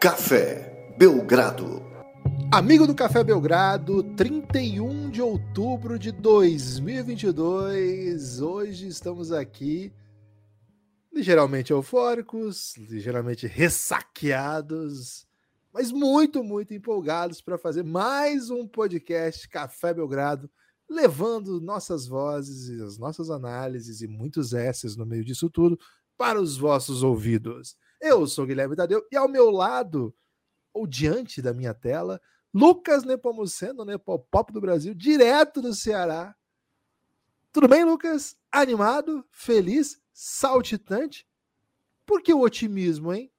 Café Belgrado. Amigo do Café Belgrado, 31 de outubro de 2022. Hoje estamos aqui ligeiramente eufóricos, ligeiramente ressaqueados, mas muito, muito empolgados para fazer mais um podcast Café Belgrado, levando nossas vozes e as nossas análises e muitos S's no meio disso tudo para os vossos ouvidos. Eu sou Guilherme Tadeu e ao meu lado, ou diante da minha tela, Lucas Nepomuceno, Nepopop do Brasil, direto do Ceará. Tudo bem, Lucas? Animado, feliz, saltitante? Por que o otimismo, hein?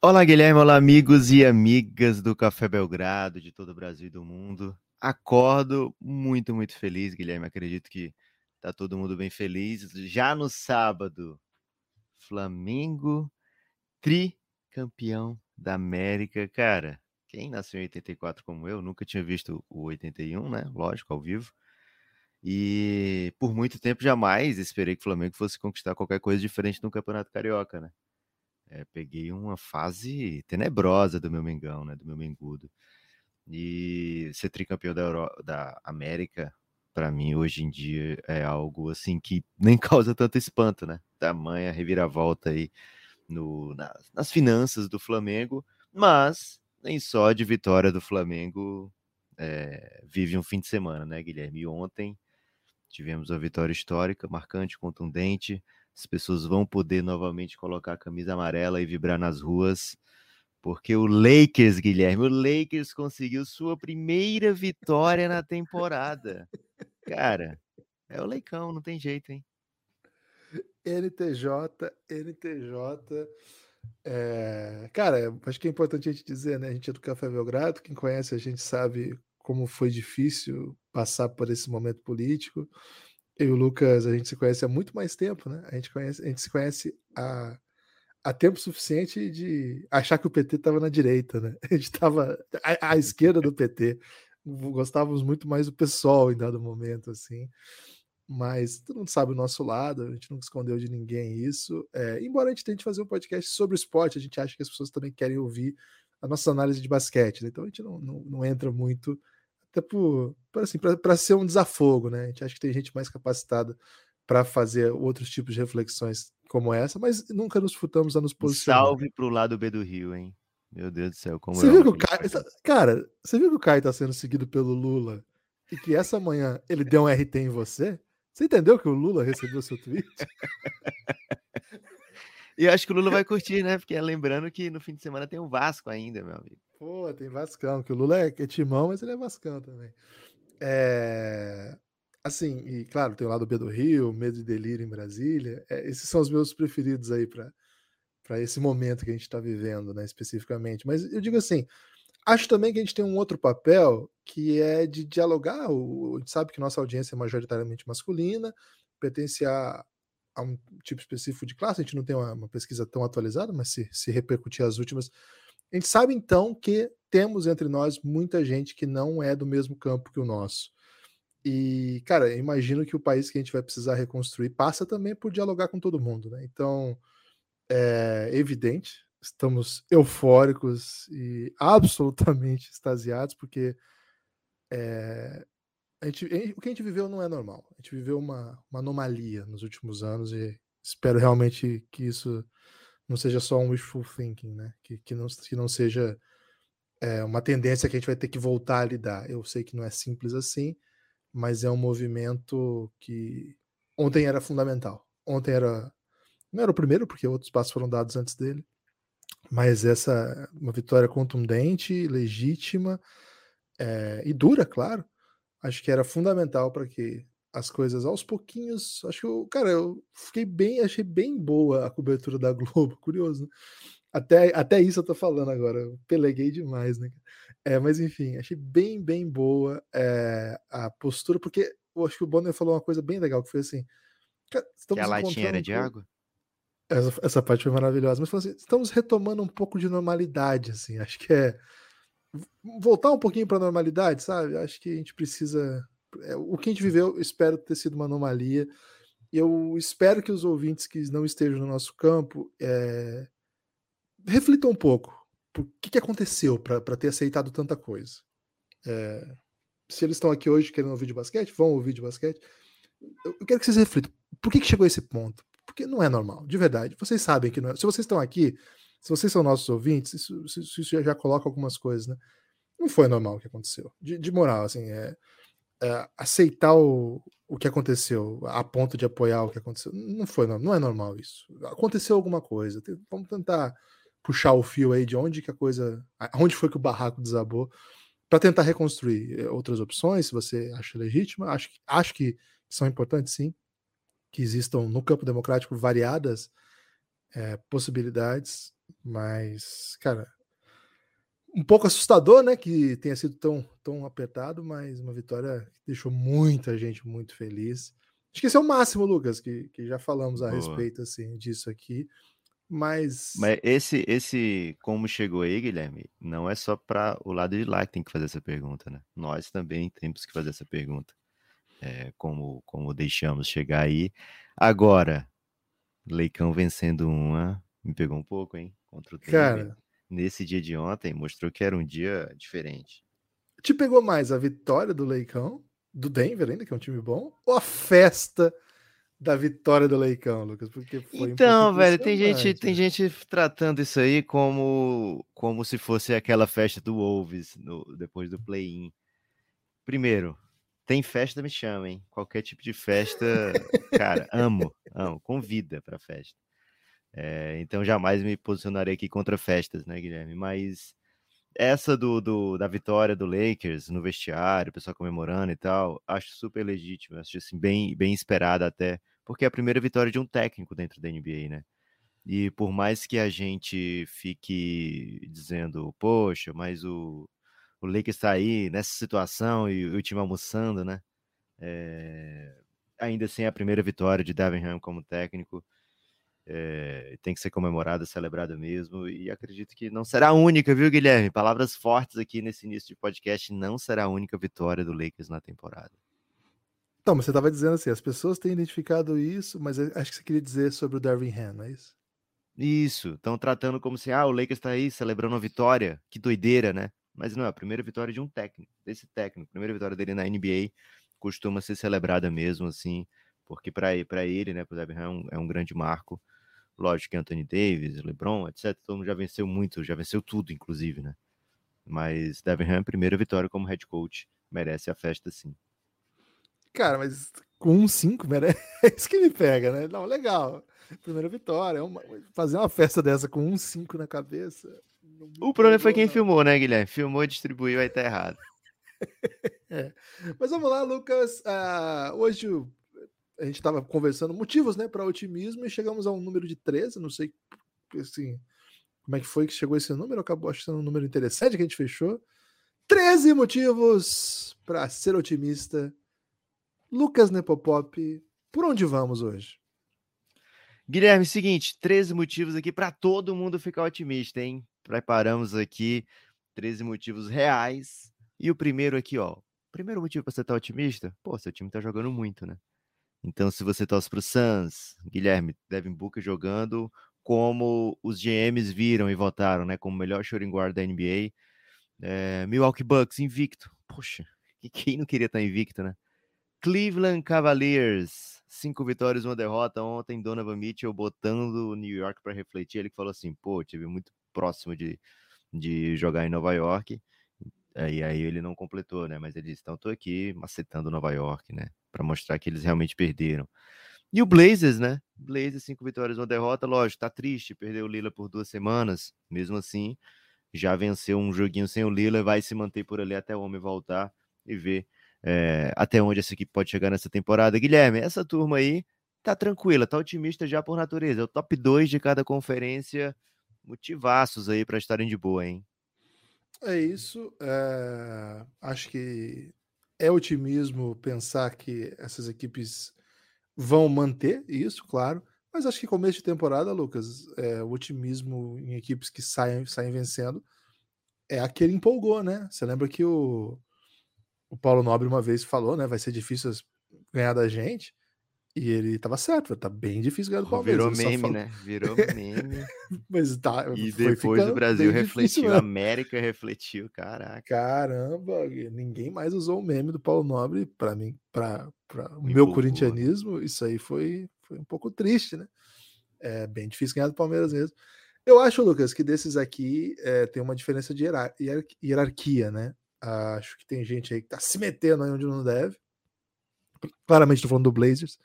Olá, Guilherme. Olá, amigos e amigas do Café Belgrado, de todo o Brasil e do mundo. Acordo muito, muito feliz, Guilherme. Acredito que tá todo mundo bem feliz. Já no sábado, Flamengo tricampeão da América. Cara, quem nasceu em 84 como eu, nunca tinha visto o 81, né? Lógico, ao vivo. E por muito tempo jamais esperei que o Flamengo fosse conquistar qualquer coisa diferente no Campeonato Carioca, né? É, peguei uma fase tenebrosa do meu Mengão, né? Do meu Mengudo. E ser tricampeão da, Euro... da América, para mim, hoje em dia, é algo assim que nem causa tanto espanto, né? Tamanha reviravolta aí no, nas, nas finanças do Flamengo, mas nem só de vitória do Flamengo é, vive um fim de semana, né, Guilherme? Ontem tivemos a vitória histórica, marcante, contundente. As pessoas vão poder novamente colocar a camisa amarela e vibrar nas ruas, porque o Lakers, Guilherme, o Lakers conseguiu sua primeira vitória na temporada. Cara, é o Leicão, não tem jeito, hein? NTJ, NTJ. É... Cara, acho que é importante a gente dizer, né? A gente é do Café Belgrado, quem conhece a gente sabe como foi difícil passar por esse momento político. Eu e o Lucas, a gente se conhece há muito mais tempo, né? A gente, conhece, a gente se conhece há, há tempo suficiente de achar que o PT estava na direita, né? A gente estava à, à esquerda do PT. Gostávamos muito mais do pessoal em dado momento, assim mas todo mundo sabe o nosso lado, a gente nunca escondeu de ninguém isso. É, embora a gente tente fazer um podcast sobre o esporte, a gente acha que as pessoas também querem ouvir a nossa análise de basquete, né? então a gente não, não, não, entra muito, até por, por assim, para ser um desafogo, né? A gente acha que tem gente mais capacitada para fazer outros tipos de reflexões como essa, mas nunca nos furtamos a nos posicionar. Salve para o lado B do Rio, hein? Meu Deus do céu, como você viu que o Caio, Cara, você viu que o Caio está sendo seguido pelo Lula e que essa manhã ele deu um RT em você? Você entendeu que o Lula recebeu seu tweet? E eu acho que o Lula vai curtir, né? Porque lembrando que no fim de semana tem o Vasco ainda, meu amigo. Pô, tem Vascão, que o Lula é, é timão, mas ele é Vascão também. É... Assim, e claro, tem o lado B do Rio, Medo e Delírio em Brasília. É, esses são os meus preferidos aí para esse momento que a gente está vivendo, né, especificamente. Mas eu digo assim, Acho também que a gente tem um outro papel que é de dialogar. A gente sabe que nossa audiência é majoritariamente masculina, pertence a, a um tipo específico de classe. A gente não tem uma, uma pesquisa tão atualizada, mas se, se repercutir as últimas, a gente sabe então que temos entre nós muita gente que não é do mesmo campo que o nosso. E, cara, imagino que o país que a gente vai precisar reconstruir passa também por dialogar com todo mundo, né? Então, é evidente, estamos eufóricos e absolutamente extasiados, porque é, a gente, o que a gente viveu não é normal. A gente viveu uma, uma anomalia nos últimos anos e espero realmente que isso não seja só um wishful thinking, né? Que, que, não, que não seja é, uma tendência que a gente vai ter que voltar a lidar. Eu sei que não é simples assim, mas é um movimento que ontem era fundamental. Ontem era. Não era o primeiro, porque outros passos foram dados antes dele, mas essa uma vitória contundente, legítima é, e dura, claro. Acho que era fundamental para que as coisas aos pouquinhos. Acho que eu, cara, eu fiquei bem, achei bem boa a cobertura da Globo, curioso. Né? Até, até isso eu tô falando agora, eu peleguei demais, né? É, mas enfim, achei bem, bem boa é, a postura, porque eu acho que o Bonner falou uma coisa bem legal, que foi assim. que a latinha era de água? Essa, essa parte foi maravilhosa. Mas assim, estamos retomando um pouco de normalidade, assim. Acho que é voltar um pouquinho para a normalidade, sabe? Acho que a gente precisa. É, o que a gente viveu, espero ter sido uma anomalia. Eu espero que os ouvintes que não estejam no nosso campo é, reflitam um pouco. o que, que aconteceu para ter aceitado tanta coisa. É, se eles estão aqui hoje querendo ouvir de basquete, vão ouvir de basquete. Eu, quero que vocês reflitam. Por que, que chegou a esse ponto? Porque não é normal, de verdade. Vocês sabem que não é. Se vocês estão aqui, se vocês são nossos ouvintes, isso, isso, já, coloca algumas coisas, né? Não foi normal o que aconteceu. De, de moral, assim, é, é, aceitar o, o que aconteceu a ponto de apoiar o que aconteceu. Não foi, não, é normal isso. Aconteceu alguma coisa. Vamos tentar puxar o fio aí de onde que a coisa, onde foi que o barraco desabou, para tentar reconstruir eh, outras opções, se você acha legítima. Acho, acho que são importantes, sim, que existam no campo democrático variadas é, possibilidades, mas, cara, um pouco assustador, né, que tenha sido tão, tão apertado, mas uma vitória que deixou muita gente muito feliz. Acho que esse é o máximo, Lucas, que, que já falamos a Boa. respeito assim disso aqui. Mas... Mas esse, esse como chegou aí, Guilherme, não é só para o lado de lá que tem que fazer essa pergunta, né? Nós também temos que fazer essa pergunta. É, como, como deixamos chegar aí. Agora, Leicão vencendo uma, me pegou um pouco, hein? Contra o Cara, nesse dia de ontem, mostrou que era um dia diferente. Te pegou mais a vitória do Leicão, do Denver ainda, que é um time bom, ou a festa da vitória do Leicão, Lucas? Porque foi então, velho, tem gente, tem gente tratando isso aí como, como se fosse aquela festa do Wolves no, depois do play-in. Primeiro, tem festa, me chama, hein? Qualquer tipo de festa, cara, amo, amo, convida para festa. É, então jamais me posicionarei aqui contra festas, né, Guilherme? Mas essa do, do, da vitória do Lakers no vestiário, o pessoal comemorando e tal, acho super legítimo, acho assim, bem, bem esperada até porque é a primeira vitória de um técnico dentro da NBA, né? E por mais que a gente fique dizendo, poxa, mas o, o Lakers está aí nessa situação e o time almoçando, né? É, ainda assim, é a primeira vitória de Davenham como técnico. É, tem que ser comemorada, celebrada mesmo. E acredito que não será a única, viu, Guilherme? Palavras fortes aqui nesse início de podcast. Não será a única vitória do Lakers na temporada. Então, mas você estava dizendo assim, as pessoas têm identificado isso, mas acho que você queria dizer sobre o Darwin Ham, não é isso? Isso, estão tratando como se, ah, o Lakers está aí celebrando uma vitória, que doideira, né? Mas não, é a primeira vitória de um técnico, desse técnico, a primeira vitória dele na NBA, costuma ser celebrada mesmo, assim, porque para ele, né, para o Darwin Ham é um grande marco. Lógico que Anthony Davis, LeBron, etc, todo mundo já venceu muito, já venceu tudo, inclusive, né? Mas Devin Ham, primeira vitória como head coach, merece a festa sim. Cara, mas com um 5, é isso que me pega, né? Não, legal. Primeira vitória. É uma, fazer uma festa dessa com um 5 na cabeça. O problema foi quem filmou, né, Guilherme? Filmou e distribuiu, aí tá errado. é. Mas vamos lá, Lucas. Uh, hoje a gente estava conversando motivos, né, para otimismo e chegamos a um número de 13. Não sei assim, como é que foi que chegou esse número. Acabou achando um número interessante que a gente fechou. 13 motivos para ser otimista Lucas Nepopop, por onde vamos hoje? Guilherme, seguinte, 13 motivos aqui para todo mundo ficar otimista, hein? Preparamos aqui 13 motivos reais. E o primeiro aqui, ó. Primeiro motivo para você estar tá otimista? Pô, seu time tá jogando muito, né? Então, se você torce pro Suns, Guilherme, Devin Booker jogando como os GMs viram e votaram, né? Como melhor shooting guard da NBA. É, Milwaukee Bucks invicto. Poxa, quem não queria estar tá invicto, né? Cleveland Cavaliers, cinco vitórias, uma derrota. Ontem, Donovan Mitchell botando o New York para refletir. Ele falou assim: pô, tive muito próximo de, de jogar em Nova York. E aí ele não completou, né? Mas ele disse: então tô aqui macetando Nova York, né? Para mostrar que eles realmente perderam. E o Blazers, né? Blazers, cinco vitórias, uma derrota. Lógico, tá triste, perdeu o Lila por duas semanas. Mesmo assim, já venceu um joguinho sem o Lila, vai se manter por ali até o homem voltar e ver é, até onde essa equipe pode chegar nessa temporada. Guilherme, essa turma aí tá tranquila, tá otimista já por natureza. É o top 2 de cada conferência, motivaços aí para estarem de boa, hein? É isso. É... Acho que é otimismo pensar que essas equipes vão manter isso, claro. Mas acho que começo de temporada, Lucas, é, o otimismo em equipes que saem, saem vencendo é aquele empolgou, né? Você lembra que o, o Paulo Nobre uma vez falou, né? Vai ser difícil ganhar da gente. E ele tava certo, tá bem difícil ganhar do Palmeiras. Virou meme, né? Virou meme. Mas tá, e depois o Brasil refletiu, a América refletiu, caraca. Caramba, ninguém mais usou o meme do Paulo Nobre para mim, para o meu né? corintianismo, isso aí foi, foi um pouco triste, né? É bem difícil ganhar do Palmeiras mesmo. Eu acho, Lucas, que desses aqui é, tem uma diferença de hierarquia, né? Acho que tem gente aí que tá se metendo aí onde não deve. Claramente estou falando do Blazers.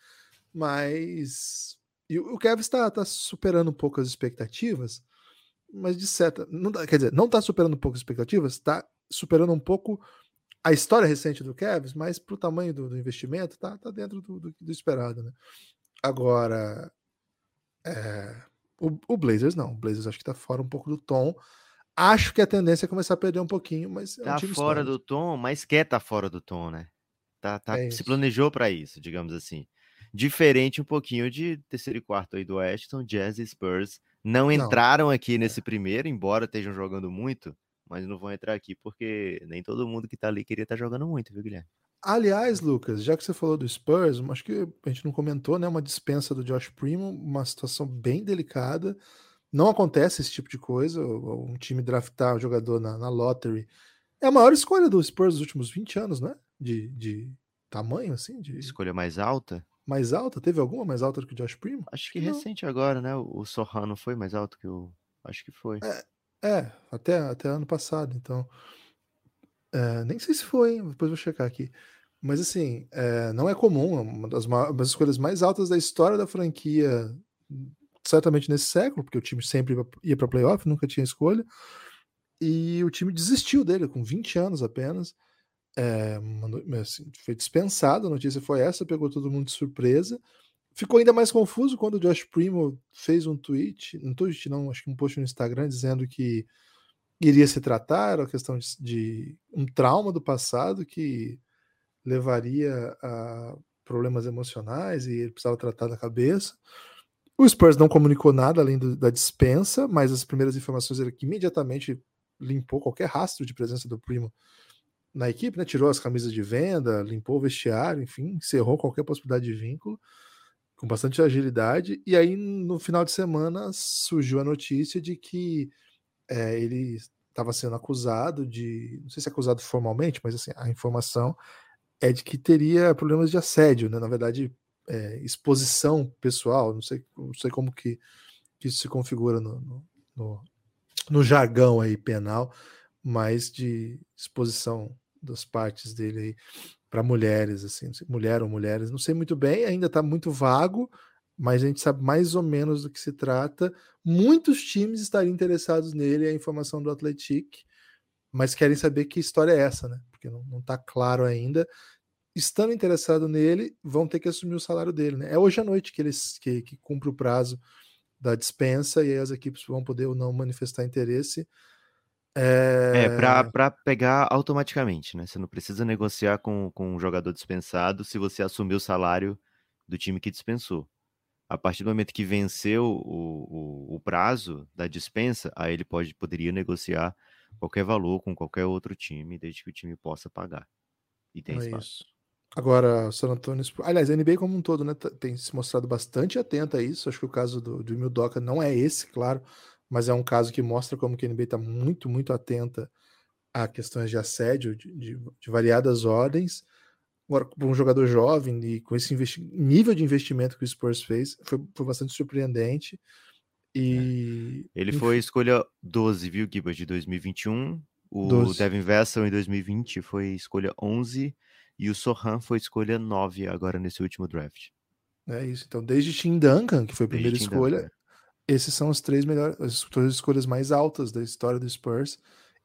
Mas e o Kevin está tá superando um pouco as expectativas, mas de certa. Não, quer dizer, não está superando um pouco as expectativas, está superando um pouco a história recente do Kevin, mas para o tamanho do, do, investimento, tá, tá dentro do, do, do esperado. Né? Agora, é, o, o, Blazers não. O Blazers acho que está fora um pouco do tom. Acho que a tendência é começar a perder um pouquinho, mas. É tá um fora histórico. do tom, mas quer tá fora do tom, né? Tá, tá, é se planejou para isso, digamos assim. Diferente um pouquinho de terceiro e quarto aí do são Jazz e Spurs. Não entraram não. aqui é. nesse primeiro, embora estejam jogando muito, mas não vão entrar aqui porque nem todo mundo que tá ali queria estar tá jogando muito, viu, Guilherme? Aliás, Lucas, já que você falou do Spurs, acho que a gente não comentou, né? Uma dispensa do Josh Primo, uma situação bem delicada. Não acontece esse tipo de coisa. Um time draftar o um jogador na, na lottery é a maior escolha do Spurs dos últimos 20 anos, né? De, de tamanho, assim. De... Escolha mais alta? Mais alta? Teve alguma mais alta do que o Josh Primo? Acho que não. recente agora, né? O Sohan não foi mais alto que o. Acho que foi. É, é até, até ano passado, então. É, nem sei se foi, hein? depois vou checar aqui. Mas assim, é, não é comum, é uma das, uma das escolhas mais altas da história da franquia, certamente nesse século, porque o time sempre ia para playoff, nunca tinha escolha. E o time desistiu dele com 20 anos apenas. É, assim, foi dispensado, a notícia foi essa, pegou todo mundo de surpresa. Ficou ainda mais confuso quando o Josh Primo fez um tweet, um tweet não, acho que um post no Instagram dizendo que iria se tratar, era uma questão de, de um trauma do passado que levaria a problemas emocionais e ele precisava tratar da cabeça. O Spurs não comunicou nada além do, da dispensa, mas as primeiras informações eram que imediatamente limpou qualquer rastro de presença do Primo na equipe, né? Tirou as camisas de venda, limpou o vestiário, enfim, encerrou qualquer possibilidade de vínculo com bastante agilidade. E aí, no final de semana, surgiu a notícia de que é, ele estava sendo acusado de, não sei se é acusado formalmente, mas assim, a informação é de que teria problemas de assédio, né? Na verdade, é, exposição pessoal, não sei, não sei como que, que isso se configura no, no, no, no jargão aí penal, mas de exposição das partes dele aí para mulheres, assim, mulher ou mulheres, não sei muito bem, ainda está muito vago, mas a gente sabe mais ou menos do que se trata. Muitos times estariam interessados nele, a informação do Atletic, mas querem saber que história é essa, né? Porque não está claro ainda. Estando interessado nele, vão ter que assumir o salário dele, né? É hoje à noite que eles que, que cumpre o prazo da dispensa e aí as equipes vão poder ou não manifestar interesse. É, é para pegar automaticamente, né? Você não precisa negociar com, com um jogador dispensado se você assumir o salário do time que dispensou. A partir do momento que venceu o, o, o prazo da dispensa, aí ele pode, poderia negociar qualquer valor com qualquer outro time, desde que o time possa pagar. E tem é espaço. Isso. Agora, San Antonio. Aliás, a NBA como um todo, né? Tem se mostrado bastante atenta a isso. Acho que o caso do, do Emil Doca não é esse, claro mas é um caso que mostra como que a NBA está muito, muito atenta a questões de assédio de, de, de variadas ordens. Agora, para um jogador jovem e com esse nível de investimento que o Spurs fez, foi, foi bastante surpreendente. E... É. Ele foi escolha 12, viu, Gibas, de 2021. O 12. Devin Vessel em 2020 foi escolha 11 e o Sohan foi escolha 9 agora nesse último draft. É isso. Então, desde Tim Duncan, que foi a primeira escolha, Duncan esses são os três melhores, as três escolhas mais altas da história do Spurs.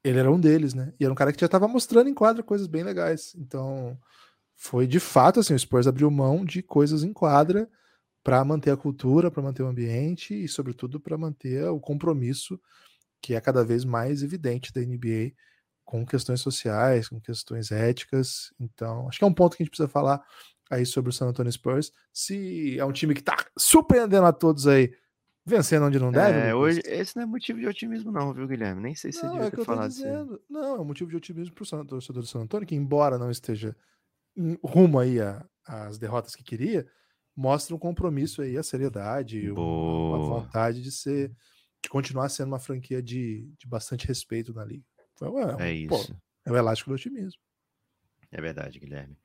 Ele era um deles, né? E era um cara que já estava mostrando em quadra coisas bem legais. Então, foi de fato assim, o Spurs abriu mão de coisas em quadra para manter a cultura, para manter o ambiente e, sobretudo, para manter o compromisso que é cada vez mais evidente da NBA com questões sociais, com questões éticas. Então, acho que é um ponto que a gente precisa falar aí sobre o San Antonio Spurs. Se é um time que está surpreendendo a todos aí Vencendo onde não deve? É, hoje, esse não é motivo de otimismo, não, viu, Guilherme? Nem sei se não, você devia é ter falado. Assim. Não, é um motivo de otimismo para o torcedor do San Antônio, que embora não esteja rumo aí às derrotas que queria, mostra um compromisso aí, a seriedade, uma, vontade de ser, de continuar sendo uma franquia de, de bastante respeito na liga. Então, é, é isso. Pô, é o elástico do otimismo. É verdade, Guilherme.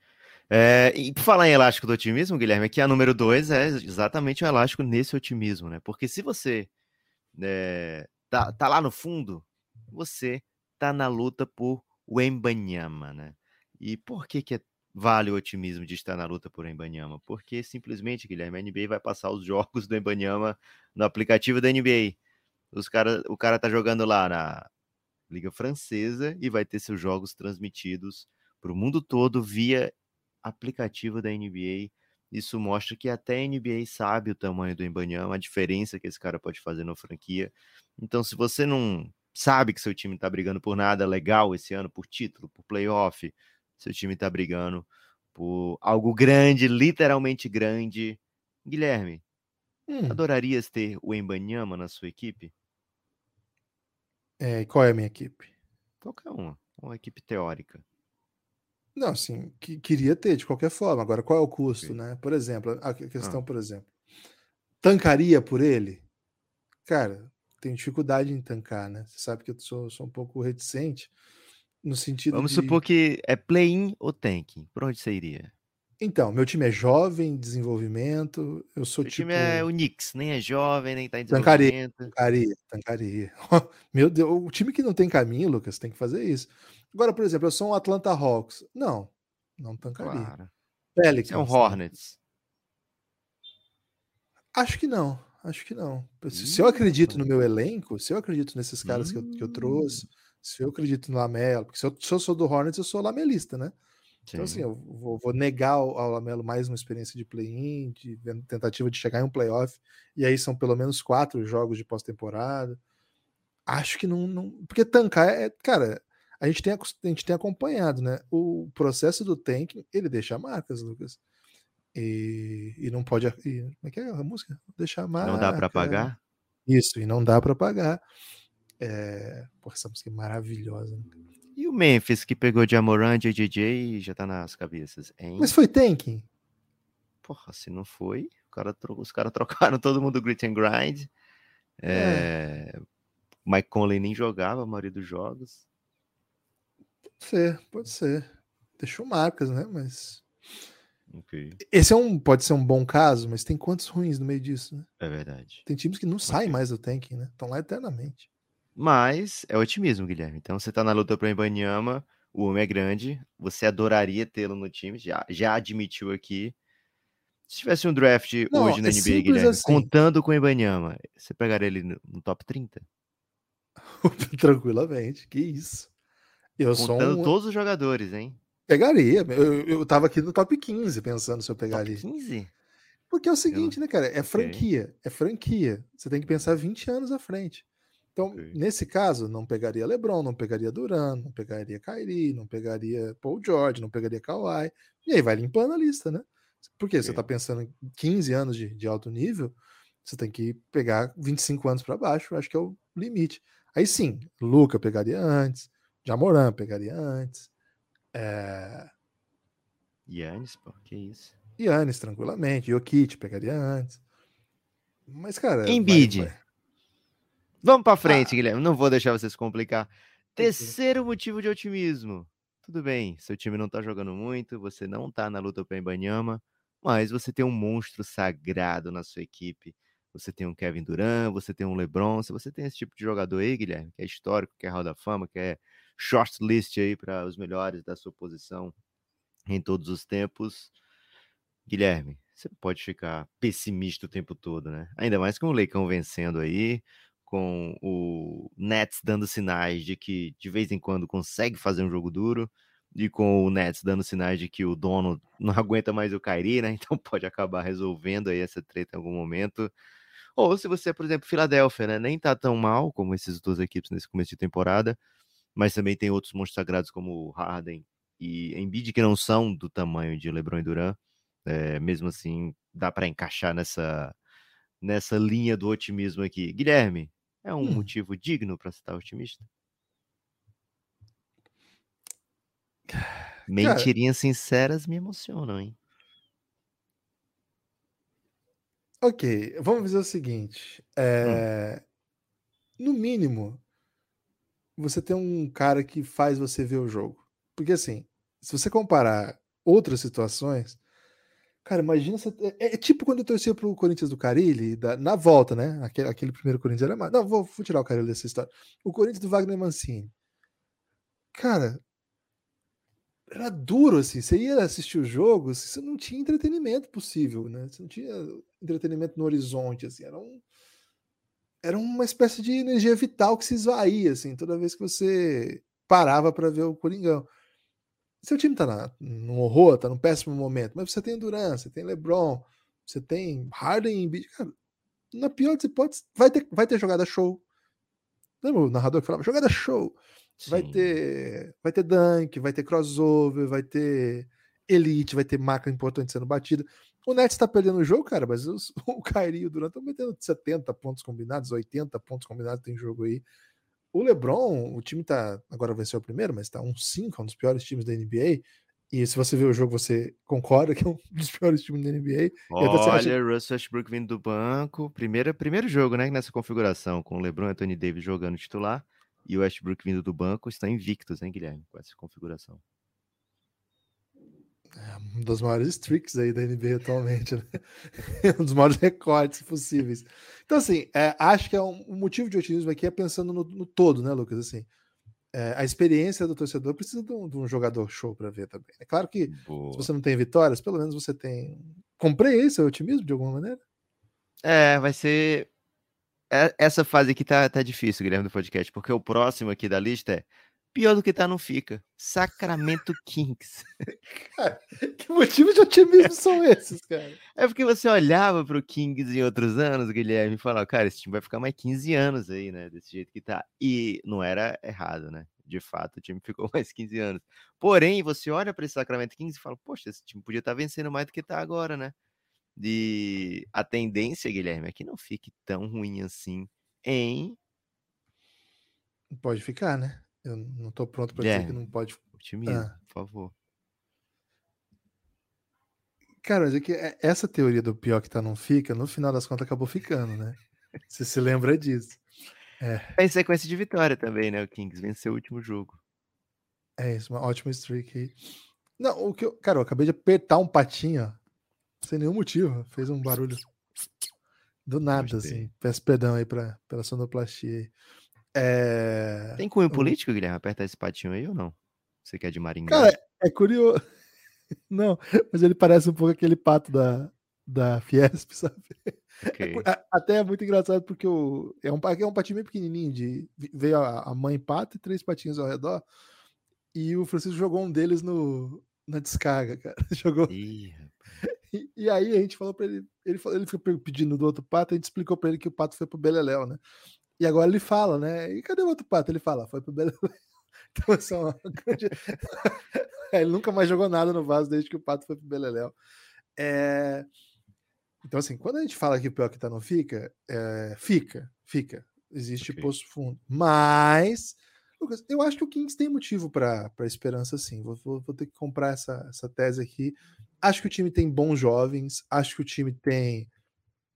É, e por falar em elástico do otimismo, Guilherme, aqui a número dois é exatamente o elástico nesse otimismo, né? Porque se você é, tá, tá lá no fundo, você tá na luta por Wembanyama, né? E por que que é, vale o otimismo de estar na luta por Wembanyama? Porque simplesmente, Guilherme, a NBA vai passar os jogos do Wembanyama no aplicativo da NBA. Os cara, o cara tá jogando lá na Liga Francesa e vai ter seus jogos transmitidos para o mundo todo via aplicativo da NBA. Isso mostra que até a NBA sabe o tamanho do Embanyama, a diferença que esse cara pode fazer na franquia. Então, se você não sabe que seu time está brigando por nada legal esse ano, por título, por playoff, seu time está brigando por algo grande, literalmente grande. Guilherme, hum. adorarias ter o Embanyama na sua equipe? É, qual é a minha equipe? Qualquer uma, uma equipe teórica. Não, assim, que, queria ter de qualquer forma. Agora, qual é o custo, né? Por exemplo, a questão, ah. por exemplo, tancaria por ele? Cara, tenho dificuldade em tancar, né? Você sabe que eu sou, sou um pouco reticente no sentido Vamos de... supor que é play-in ou tanking. Por onde você iria? Então, meu time é jovem, desenvolvimento. Eu sou meu tipo. time é o Knicks, nem é jovem, nem tá em desenvolvimento. Tancaria, tancaria, tancaria. Meu Deus, o time que não tem caminho, Lucas, tem que fazer isso. Agora, por exemplo, eu sou um Atlanta Hawks. Não, não tancaria. Claro. Pelicans. É um Hornets. Acho que não, acho que não. Se eu acredito no meu elenco, se eu acredito nesses caras que eu, que eu trouxe, hum. se eu acredito no Lamelo, porque se eu, se eu sou do Hornets, eu sou lamelista, né? Sim. Então, assim, eu vou, vou negar ao, ao Lamelo mais uma experiência de play-in, de tentativa de chegar em um playoff, e aí são pelo menos quatro jogos de pós-temporada. Acho que não, não. Porque tancar é. Cara, a gente, tem, a gente tem acompanhado, né? O processo do tanking, ele deixa marcas, Lucas. E, e não pode. E, como é que é a música? Deixar marcas. Não dá para pagar? Isso, e não dá para pagar. É... Porra, essa música é maravilhosa. Né? E o Memphis, que pegou Jamoran, JJJ e já tá nas cabeças, hein? Mas foi tanking? Porra, se não foi, cara, os caras trocaram todo mundo grit and grind. É... É... Mike Conley nem jogava a maioria dos jogos. Pode ser, pode ser. Deixou marcas, né? Mas. Okay. Esse é um, pode ser um bom caso, mas tem quantos ruins no meio disso, né? É verdade. Tem times que não saem okay. mais do tanking, né? Estão lá eternamente. Mas é otimismo, Guilherme. Então você tá na luta para Ibanyama, o homem é grande, você adoraria tê-lo no time, já, já admitiu aqui. Se tivesse um draft não, hoje na é NBA, Guilherme, assim. contando com o Ibanyama, você pegaria ele no, no top 30? Tranquilamente, que isso. Eu contando sou um... todos os jogadores, hein? Pegaria. Eu, eu tava aqui no top 15 pensando se eu pegar top ali. 15? Porque é o seguinte, eu... né, cara? É franquia. É franquia. Você tem que pensar 20 anos à frente. Então, okay. nesse caso, não pegaria LeBron, não pegaria Duran, não pegaria Kyrie, não pegaria Paul George, não pegaria Kawhi. E aí vai limpando a lista, né? Porque okay. você está pensando em 15 anos de, de, alto nível, você tem que pegar 25 anos para baixo, acho que é o limite. Aí sim, Luca pegaria antes, Jamoran pegaria antes. É... Yannis, pô, que isso. Yannis, tranquilamente. Jokic pegaria antes. Mas, cara. Embiid. Vai, vai. Vamos para frente, ah. Guilherme. Não vou deixar você se complicar. Terceiro motivo de otimismo. Tudo bem, seu time não tá jogando muito, você não tá na luta para Ibanyama, mas você tem um monstro sagrado na sua equipe. Você tem um Kevin Durant, você tem um LeBron, se você tem esse tipo de jogador aí, Guilherme, que é histórico, que é Hall da Fama, que é short list aí para os melhores da sua posição em todos os tempos. Guilherme, você pode ficar pessimista o tempo todo, né? Ainda mais com o Leicão vencendo aí, com o Nets dando sinais de que de vez em quando consegue fazer um jogo duro, e com o Nets dando sinais de que o dono não aguenta mais o Kyrie, né? Então pode acabar resolvendo aí essa treta em algum momento. Ou se você, por exemplo, Filadélfia, né? Nem tá tão mal como essas duas equipes nesse começo de temporada, mas também tem outros monstros sagrados como Harden e Embiid que não são do tamanho de LeBron e Durant. É, mesmo assim, dá para encaixar nessa nessa linha do otimismo aqui. Guilherme, é um hum. motivo digno para estar otimista? Mentirinhas Cara, sinceras me emocionam, hein? Ok, vamos fazer o seguinte. É... Hum. No mínimo, você tem um cara que faz você ver o jogo. Porque assim, se você comparar outras situações, cara, imagina é, é, tipo quando eu torcia pro Corinthians do Carilli, da, na volta, né? Aquele, aquele primeiro Corinthians era mais. Não, vou, vou tirar o Carilli dessa história. O Corinthians do Wagner Mancini. Cara, era duro, assim. Você ia assistir o jogo, assim, você não tinha entretenimento possível, né? Você não tinha entretenimento no horizonte, assim. Era, um, era uma espécie de energia vital que se esvaía, assim, toda vez que você parava para ver o Coringão. Seu time tá na, no horror, tá num péssimo momento, mas você tem Durant, você tem LeBron, você tem Harden e cara, na pior das hipóteses, vai ter, vai ter jogada show. Lembra o narrador que falava jogada show? Vai ter, vai ter dunk, vai ter crossover, vai ter elite, vai ter marca importante sendo batida. O Nets está perdendo o jogo, cara, mas os, o Kyrie e o Durant estão metendo 70 pontos combinados, 80 pontos combinados tem jogo aí. O LeBron, o time tá agora venceu o primeiro, mas tá um 5, é um dos piores times da NBA. E se você ver o jogo, você concorda que é um dos piores times da NBA. Olha, acha... Russell Westbrook vindo do banco. Primeiro, primeiro jogo, né? Nessa configuração, com o LeBron e Anthony Davis jogando titular e o Westbrook vindo do banco, estão invictos, hein, Guilherme, com essa configuração. É um dos maiores streaks aí da NBA atualmente, né? um dos maiores recordes possíveis. Então, assim, é, acho que é um, um, motivo de otimismo aqui é pensando no, no todo, né, Lucas? Assim, é, a experiência do torcedor precisa de um, de um jogador show para ver também. É claro que Boa. se você não tem vitórias, pelo menos você tem. Comprei esse otimismo de alguma maneira? É, vai ser é, essa fase aqui tá, tá difícil, Guilherme, do podcast, porque o próximo aqui da lista é pior do que tá, não fica. Sacramento Kings. Cara, que motivos de otimismo são esses, cara? É porque você olhava pro Kings em outros anos, Guilherme, e falava, cara, esse time vai ficar mais 15 anos aí, né? Desse jeito que tá. E não era errado, né? De fato, o time ficou mais 15 anos. Porém, você olha para esse Sacramento Kings e fala, poxa, esse time podia estar tá vencendo mais do que tá agora, né? de a tendência, Guilherme, é que não fique tão ruim assim em. Pode ficar, né? Eu não tô pronto para dizer que não pode. Otimismo, ah. por favor. Cara, mas é que é, essa teoria do pior que tá não fica, no final das contas acabou ficando, né? Você se lembra disso. É. Em sequência de vitória também, né? O Kings venceu o último jogo. É isso, uma ótima streak aí. Não, o que eu, cara, eu acabei de apertar um patinho, ó, sem nenhum motivo. Fez um barulho do nada, Gostei. assim. Peço perdão aí pra, pela sonoplastia. É... Tem cunho político, Guilherme, apertar esse patinho aí ou não? Você quer de Maringá? Cara, é curioso. Não, mas ele parece um pouco aquele pato da, da Fiesp, sabe? Okay. É, até é muito engraçado porque o, é, um, é um patinho bem pequenininho. De, veio a, a mãe pato e três patinhos ao redor. E o Francisco jogou um deles no, na descarga, cara. Jogou. Ih, e, e, aí a gente falou para ele, ele, falou, ele ficou pedindo do outro pato, a gente explicou para ele que o pato foi pro Beleléu, né? E agora ele fala, né? E cadê o outro pato? Ele fala, foi pro Beleléu. Então, assim, é uma grande... ele nunca mais jogou nada no vaso desde que o pato foi pro Beleléu. É... Então, assim, quando a gente fala que o pior que tá não fica, é... fica, fica. Existe okay. poço fundo. Mas, Lucas, eu acho que o Kings tem motivo para esperança, sim. Vou, vou, vou, ter que comprar essa, essa tese aqui. Acho que o time tem bons jovens, acho que o time tem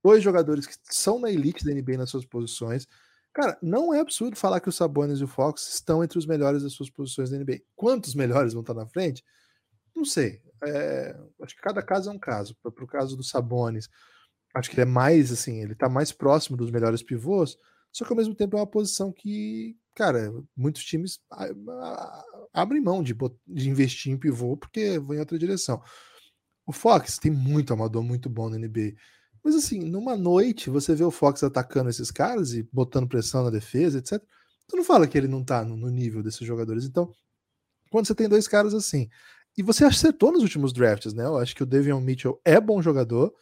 dois jogadores que são na elite da NBA nas suas posições. Cara, não é absurdo falar que o Sabonis e o Fox estão entre os melhores das suas posições da NBA. Quantos melhores vão estar na frente? Não sei. É, acho que cada caso é um caso. Para o caso do Sabonis, acho que ele é mais assim, ele está mais próximo dos melhores pivôs, só que ao mesmo tempo é uma posição que, cara, muitos times abrem mão de, de investir em pivô porque vão em outra direção. O Fox tem muito amador muito bom na NBA. Mas assim, numa noite, você vê o Fox atacando esses caras e botando pressão na defesa, etc. Tu não fala que ele não tá no nível desses jogadores. Então, quando você tem dois caras assim, e você acertou nos últimos drafts, né? Eu acho que o Davion Mitchell é bom jogador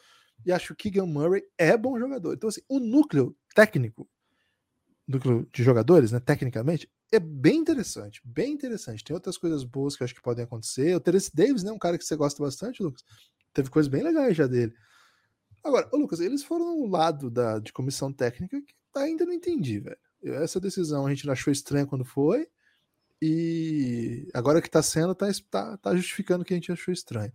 e acho que o Keegan Murray é bom jogador. Então, assim, o núcleo técnico, núcleo de jogadores, né, tecnicamente, é bem interessante, bem interessante. Tem outras coisas boas que eu acho que podem acontecer. O Terence Davis, né, um cara que você gosta bastante, Lucas. Teve coisas bem legais já dele. Agora, ô Lucas, eles foram no lado da, de comissão técnica que ainda não entendi, velho. Essa decisão a gente achou estranha quando foi. E agora que tá sendo, tá, tá, tá justificando que a gente achou estranho.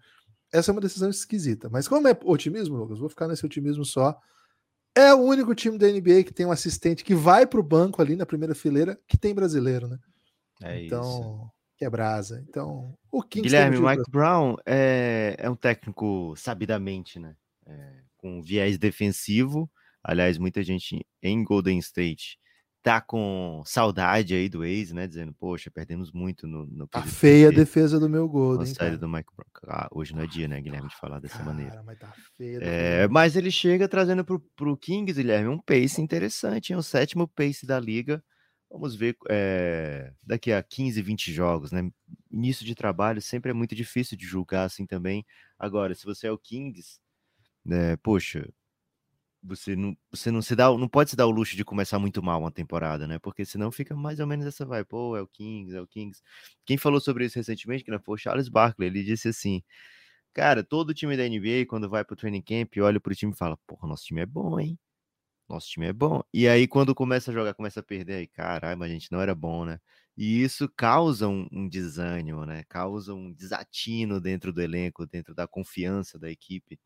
essa é uma decisão esquisita. Mas como é otimismo, Lucas, vou ficar nesse otimismo só. É o único time da NBA que tem um assistente que vai para o banco ali na primeira fileira que tem brasileiro, né? É então, isso. que é brasa. Então, o Kings Guilherme, Mike Brown é, é um técnico sabidamente, né? É, com viés defensivo. Aliás, muita gente em Golden State tá com saudade aí do ex, né? Dizendo, poxa, perdemos muito no. no Tá feia a defesa, do meu Golden. série cara. do Mike Brown. Ah, hoje não é dia, né, Guilherme, de falar dessa maneira. Cara, mas tá feia. a É, mas ele chega trazendo pro, pro Kings, Guilherme, um pace interessante, é o sétimo pace da liga. Vamos ver é, daqui a 15, 20 jogos, né? Início de trabalho sempre é muito difícil de julgar assim também. Agora, se você é o Kings, né, poxa, você não, você não se dá, não pode se dar o luxo de começar muito mal uma temporada, né? Porque senão fica mais ou menos essa vai, pô, é o Kings, é o Kings. Quem falou sobre isso recentemente, que não foi o Charles Barkley, ele disse assim: Cara, todo time da NBA, quando vai pro training camp, olha pro time e fala: Porra, nosso time é bom, hein? Nosso time é bom. E aí, quando começa a jogar, começa a perder, aí, caralho, mas a gente não era bom, né? E isso causa um, um desânimo, né? Causa um desatino dentro do elenco, dentro da confiança da equipe.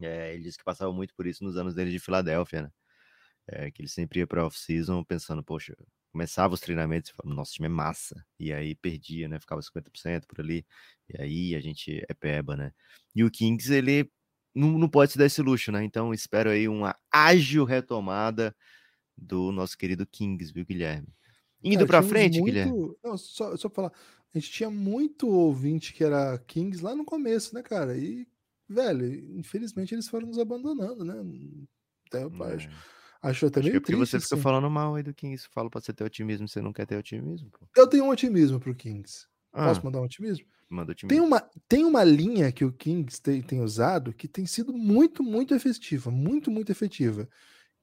É, ele disse que passava muito por isso nos anos dele de Filadélfia, né? É, que ele sempre ia pra off-season pensando, poxa, começava os treinamentos e falava, nosso time é massa. E aí perdia, né? Ficava 50% por ali. E aí a gente é peba, né? E o Kings, ele não, não pode se dar esse luxo, né? Então espero aí uma ágil retomada do nosso querido Kings, viu, Guilherme? Indo tínhamos frente, muito... Guilherme. Não, só, só pra falar. A gente tinha muito ouvinte que era Kings lá no começo, né, cara? E, velho, infelizmente eles foram nos abandonando, né? Até eu acho, É, acho até acho que meio é porque triste. você fica assim. falando mal aí do Kings. Fala pra você ter otimismo, você não quer ter otimismo, pô. Eu tenho um otimismo pro Kings. Posso Ah, mandar um otimismo? manda Tem otimismo. uma, tem uma linha que o Kings tem, tem usado que tem sido muito, muito efetiva. Muito, muito efetiva.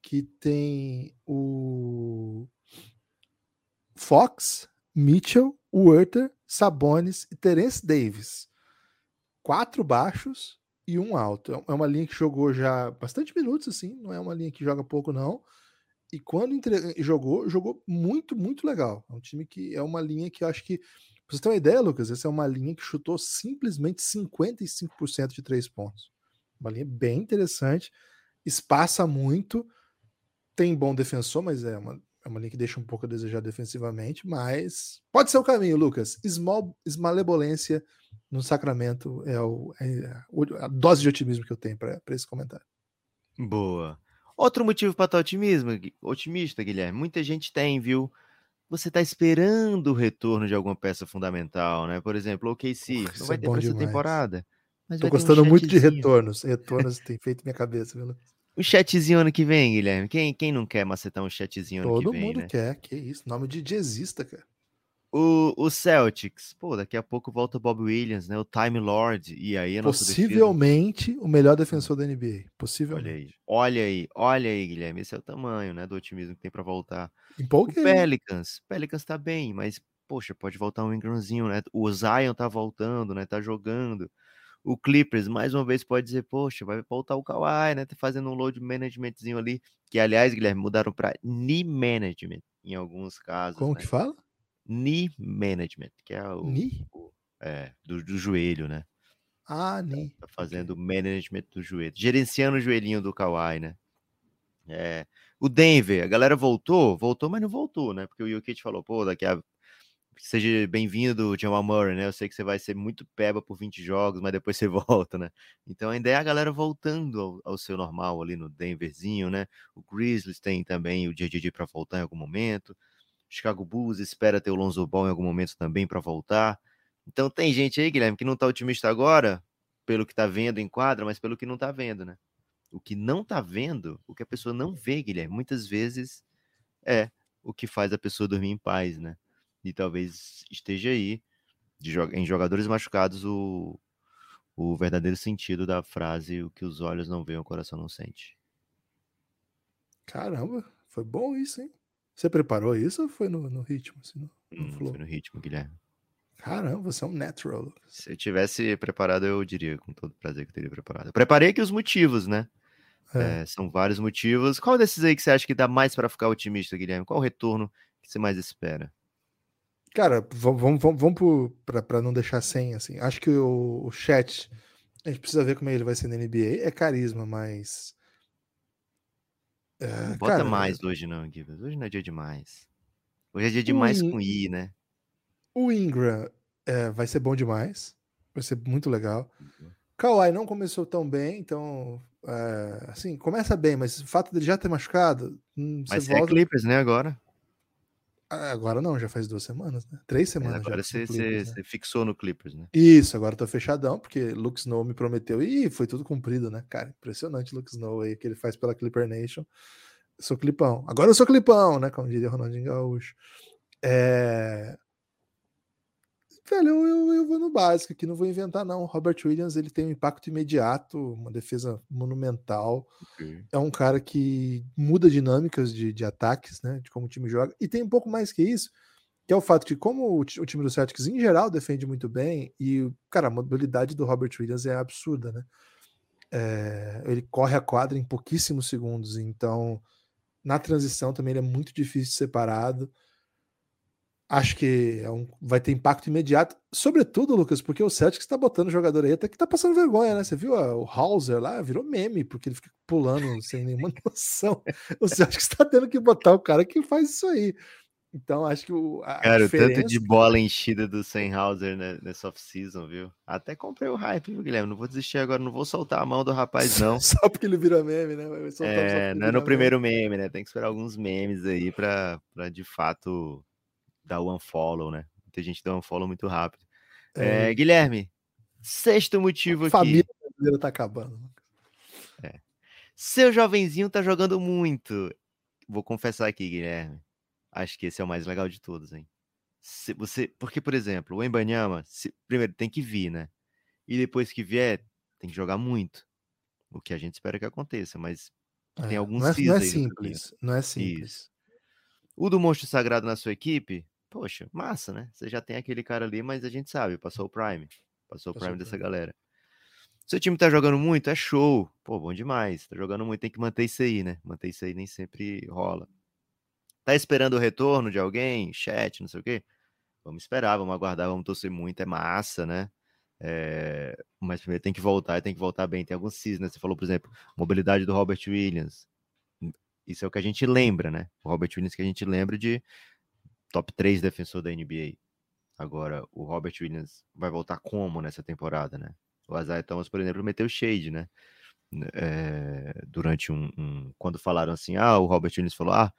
Que tem o Fox, Mitchell, Werther, Sabonis e Terence Davis. Quatro baixos e um alto. É uma linha que jogou já bastante minutos, assim. Não é uma linha que joga pouco, não. E quando entre- jogou, jogou muito, muito legal. É um time que é uma linha que eu acho que. Pra você ter uma ideia, Lucas, essa é uma linha que chutou simplesmente 55% de três pontos. Uma linha bem interessante, espaça muito, tem bom defensor, mas é uma, é uma linha que deixa um pouco a desejar defensivamente, mas pode ser o caminho, Lucas. Small, esmalebolência no Sacramento é, o, é a dose de otimismo que eu tenho para esse comentário. Boa. Outro motivo para estar otimismo, Gui- otimista, Guilherme. Muita gente tem, viu? Você tá esperando o retorno de alguma peça fundamental, né? Por exemplo, o isso não vai é ter para essa temporada. Vai ter um gostando muito de retornos. Retornos tem feito minha cabeça, viu? Um chatzinho ano que vem, Guilherme. Quem, quem não quer macetar um chatzinho ano Todo que vem, mundo né? quer, que isso. Nome de jazzista, cara. O, o Celtics, pô, daqui a pouco volta o Bob Williams, né? O Time Lord. E aí a defesa. Possivelmente o melhor defensor da NBA. Olha Possivelmente. aí, olha aí, olha aí, Guilherme. Esse é o tamanho, né? Do otimismo que tem para voltar. O Empolguei. Pelicans, Pelicans tá bem, mas poxa, pode voltar um Ingramzinho, né? O Zion tá voltando, né? Tá jogando. O Clippers, mais uma vez, pode dizer, poxa, vai voltar o Kawhi, né? Tá fazendo um load managementzinho ali, que aliás, Guilherme, mudaram para knee management em alguns casos, Como né? que fala? Knee management, que é o, Ni? o- é, do, do joelho, né? Ah, Ni. Tá fazendo o management do joelho, gerenciando o joelhinho do Kawhi, né? É, o Denver, a galera voltou, voltou, mas não voltou, né? Porque o Jokic falou, pô, daqui a seja bem-vindo, Jamal Murray, né? Eu sei que você vai ser muito peba por 20 jogos, mas depois você volta, né? Então ainda é a galera voltando ao, ao seu normal ali no Denverzinho, né? O Grizzlies tem também o JJJ para voltar em algum momento. Chicago Bulls espera ter o Lonzo Ball em algum momento também para voltar. Então tem gente aí, Guilherme, que não tá otimista agora, pelo que tá vendo em quadra, mas pelo que não tá vendo, né? O que não tá vendo, o que a pessoa não vê, Guilherme, muitas vezes é o que faz a pessoa dormir em paz, né? E talvez esteja aí, de em jogadores machucados, o, o verdadeiro sentido da frase: o que os olhos não veem, o coração não sente. Caramba, foi bom isso, hein? Você preparou isso ou foi no, no ritmo? Assim, no, no Hum, foi no ritmo, Guilherme. Caramba, você é um natural, Lucas. Se eu tivesse preparado, eu diria com todo prazer que eu teria preparado. Eu preparei aqui os motivos, né? É. É, são vários motivos. Qual desses aí que você acha que dá mais para ficar otimista, Guilherme? Qual o retorno que você mais espera? Cara, vamos, vamos, vamos, pra não deixar sem, assim. Acho que o, o chat A gente precisa ver como ele vai ser na NBA. É carisma, mas. É, bota cara, mais hoje, não, Gibbs. Hoje não é dia demais. Hoje é dia demais In... com I, né? O Ingram é, vai ser bom demais. Vai ser muito legal. Uhum. Kawhi não começou tão bem, então. É, assim, começa bem, mas o fato dele já ter machucado. Hum, mas é volta... é Clippers, né, agora? Ah, agora não, já faz duas semanas, né? Três semanas. agora você, Clippers, você, né? fixou no Clippers, né? Isso, agora tô fechadão, porque Luke Snow me prometeu e foi tudo cumprido, né? Cara, impressionante o Luke Snow aí que ele faz pela Clipper Nation. sou clipão. Agora eu sou clipão, né? Como diria Ronaldinho Gaúcho. É... Velho, eu, eu, eu, vou no básico aqui, não vou inventar, não. Robert Williams ele tem um impacto imediato, uma defesa monumental. Okay. É um cara que muda dinâmicas de, de ataques, né? De como o time joga. E tem um pouco mais que isso, que é o fato de como o, o time do Celtics, em geral, defende muito bem, e, cara, a mobilidade do Robert Williams é absurda, né? É, ele corre a quadra em pouquíssimos segundos, então na transição também ele é muito difícil de separado. Acho que é um, vai ter impacto imediato, sobretudo, Lucas, porque o Celtics está botando jogador aí até que tá passando vergonha, né? Você viu o Hauser lá, virou meme, porque ele fica pulando sem nenhuma noção. O Celtics está tendo que botar o cara que faz isso aí. Então, acho que o. Cara, diferença... o tanto de bola enchida do Senhauser né, nessa off-season, viu? Até comprei o hype, viu, Guilherme? Não vou desistir agora, não vou soltar a mão do rapaz, não. só porque ele vira meme, né? é, não é no primeiro meme, né? Tem que esperar alguns memes aí para de fato dar o unfollow, né? Muita gente dá um unfollow muito rápido. É... É, Guilherme, sexto motivo a aqui. Família brasileira tá acabando. É. Seu jovenzinho tá jogando muito. Vou confessar aqui, Guilherme. Acho que esse é o mais legal de todos, hein? Se você, porque, por exemplo, o Embanyama, se, primeiro tem que vir, né? E depois que vier, tem que jogar muito. O que a gente espera que aconteça, mas é, tem alguns não é, não é simples, não é simples. Isso. O do Monstro Sagrado na sua equipe, poxa, massa, né? Você já tem aquele cara ali, mas a gente sabe, passou o Prime. Passou, passou o Prime dessa galera. Seu time tá jogando muito, é show. Pô, bom demais. Tá jogando muito, tem que manter isso aí, né? Manter isso aí nem sempre rola. Tá esperando o retorno de alguém? Chat, não sei o quê? Vamos esperar, vamos aguardar, vamos torcer muito, é massa, né? É... Mas primeiro tem que voltar, tem que voltar bem. Tem alguns cis, né? Você falou, por exemplo, mobilidade do Robert Williams. Isso é o que a gente lembra, né? O Robert Williams que a gente lembra de top 3 defensor da NBA. Agora, o Robert Williams vai voltar como nessa temporada, né? O Isaiah Thomas, por exemplo, meteu shade, né? É, durante um, um, Quando falaram assim, ah, o Robert Williams falou, ah,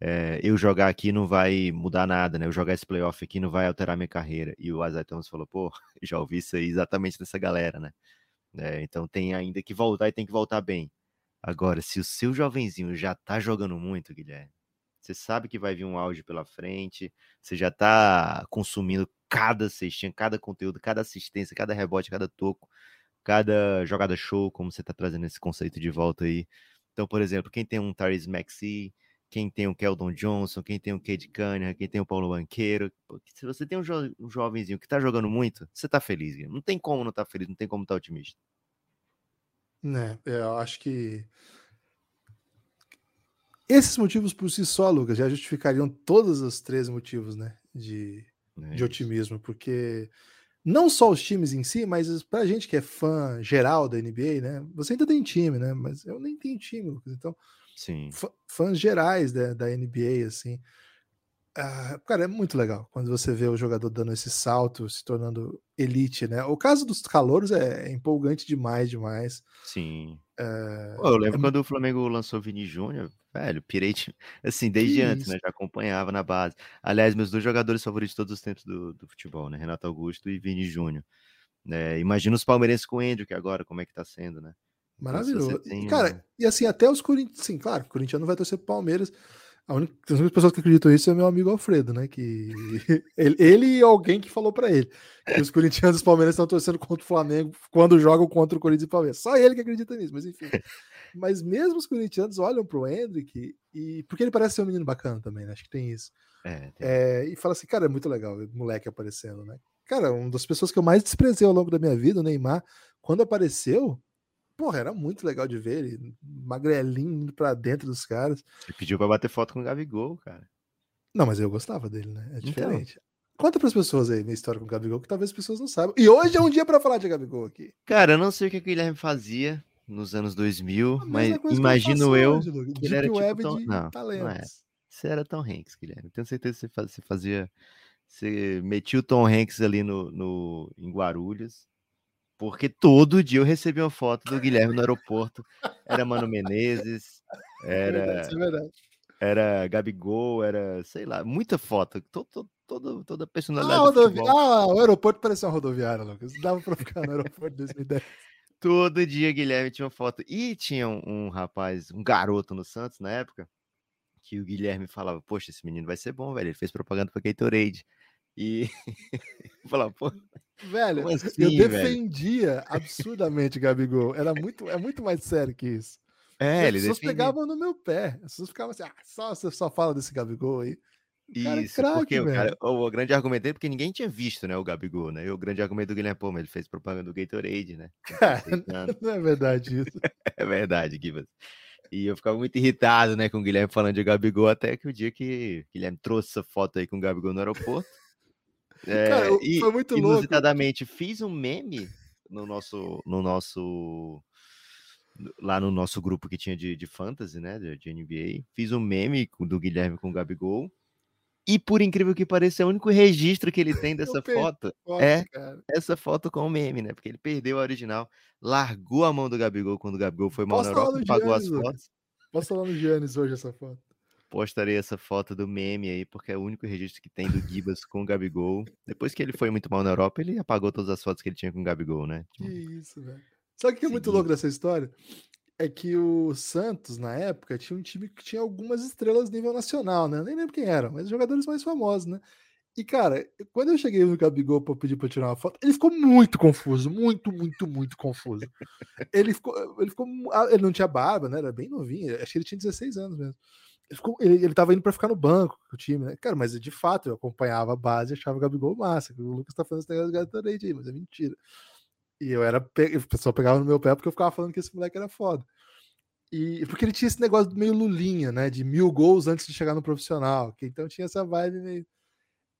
é, eu jogar aqui não vai mudar nada, né? Eu jogar esse playoff aqui não vai alterar minha carreira. E o Isaiah Thomas falou, pô, já ouvi isso aí exatamente dessa galera, né? É, então tem ainda que voltar e tem que voltar bem. Agora, se o seu jovenzinho já tá jogando muito, Guilherme, você sabe que vai vir um auge pela frente, você já está consumindo cada cestinha, cada conteúdo, cada assistência, cada rebote, cada toco, cada jogada show, como você está trazendo esse conceito de volta aí. Então, por exemplo, quem tem um Tyrese Maxey, quem tem o Keldon Johnson, quem tem o Cade Cunningham, quem tem o Paulo Banqueiro. Se você tem um, jo um jovenzinho que está jogando muito, você está feliz. Não tem como não tá feliz, não tem como tá otimista. Né, eu acho que esses motivos por si só, Lucas, já justificariam todos os três motivos, né? De, é de otimismo, porque não só os times em si, mas pra gente que é fã geral da NBA, né? Você ainda tem time, né? Mas eu nem tenho time, Lucas. Então, Sim. fãs gerais da, da NBA, assim. Ah, cara, é muito legal quando você vê o jogador dando esse salto, se tornando elite, né? O caso dos calouros é, é empolgante demais, demais. Sim. É, Pô, eu lembro é... quando o Flamengo lançou o Vini Júnior, velho, pirei, assim, desde que antes, isso? né? Já acompanhava na base. Aliás, meus dois jogadores favoritos de todos os tempos do, do futebol, né? Renato Augusto e Vini Júnior. É, imagina os palmeirenses com o Andrew, que agora, como é que tá sendo, né? Maravilhoso. Tem, cara, né? e assim, até os Corinthians, sim, claro, o Corinthians não vai torcer pro Palmeiras. A única, as únicas pessoas que acreditam nisso é meu amigo Alfredo, né? Que ele, ele e alguém que falou para ele que os corintianos e os palmeirenses estão torcendo contra o Flamengo quando jogam contra o Corinthians e o Palmeiras. Só ele que acredita nisso, mas enfim. Mas mesmo os corintianos olham pro Hendrick e porque ele parece ser um menino bacana também, né? Acho que tem isso. É, tem. É, e fala assim, cara, é muito legal, o moleque aparecendo, né? Cara, uma das pessoas que eu mais desprezei ao longo da minha vida, o Neymar, quando apareceu, porra, era muito legal de ver ele, magrelinho indo pra dentro dos caras. Ele pediu pra bater foto com o Gabigol, cara. Não, mas eu gostava dele, né? É então. diferente. Então. Conta para as pessoas aí minha história com o Gabigol, que talvez as pessoas não saibam. E hoje é um dia para falar de Gabigol aqui. Cara, eu não sei o que o Guilherme fazia nos anos 2000, mas imagino eu. Hoje, que ele era tipo web Tom... não, talentos. Não é. Você era Tom Hanks, Guilherme. Tenho certeza que você fazia. Você metia o Tom Hanks ali no, no, em Guarulhos, porque todo dia eu recebia uma foto do Guilherme no aeroporto. Era Mano Menezes, era. É verdade, é verdade. Era Gabigol, era, sei lá, muita foto. Todo, todo, toda a personalidade. Ah, rodovi... ah, o aeroporto parecia uma rodoviária, Lucas. Dava pra ficar no aeroporto em 2010. Todo dia Guilherme tinha uma foto. E tinha um, um, rapaz, um garoto no Santos na época, que o Guilherme falava: Poxa, esse menino vai ser bom, velho. Ele fez propaganda pra Gatorade. E falava, pô. Velho, assim, eu defendia velho? absurdamente Gabigol. Era muito, é muito mais sério que isso. É, As pessoas defendia. pegavam no meu pé. As pessoas ficavam assim: ah, só, você só fala desse Gabigol aí. É Isso, craque, porque o, cara, o, grande argumento dele, porque ninguém tinha visto, né, o Gabigol, né? E o grande argumento do Guilherme, pô, mas ele fez propaganda do Gatorade, né? não é verdade isso. é verdade, Gibas. E eu ficava muito irritado, né, com o Guilherme falando de Gabigol, até que o dia que o Guilherme trouxe essa foto aí com o Gabigol no aeroporto. É, cara, e, foi muito louco. Inusitadamente, fiz um meme no nosso, no nosso lá no nosso grupo que tinha de, de fantasy, né, de, de NBA, fiz um meme do Guilherme com o Gabigol, e por incrível que pareça, é o único registro que ele tem dessa foto é cara. essa foto com o meme, né? Porque ele perdeu a original, largou a mão do Gabigol quando o Gabigol foi mal na Europa, pagou as fotos. Posta lá no Giannis hoje essa foto. Postarei essa foto do meme aí, porque é o único registro que tem do Gibas com o Gabigol. Depois que ele foi muito mal na Europa, ele apagou todas as fotos que ele tinha com o Gabigol, né? Que isso, velho. Sabe o que é muito louco dessa história? É que o Santos, na época, tinha um time que tinha algumas estrelas nível nacional, né? Nem lembro quem eram, mas jogadores mais famosos, né? E, cara, quando eu cheguei no Gabigol para pedir para tirar uma foto, ele ficou muito confuso, muito, muito, muito confuso. ele ficou, ele ficou, ah, ele não tinha barba, né? Era bem novinho, acho que ele tinha 16 anos mesmo. Ele, ficou, ele, ele tava indo para ficar no banco com o time, né? Cara, mas de fato eu acompanhava a base e achava o Gabigol massa. O Lucas tá fazendo esse negócio de aí, mas é mentira. E eu era. O pessoal pegava no meu pé porque eu ficava falando que esse moleque era foda. E porque ele tinha esse negócio meio lulinha, né? De mil gols antes de chegar no profissional. Que então tinha essa vibe meio.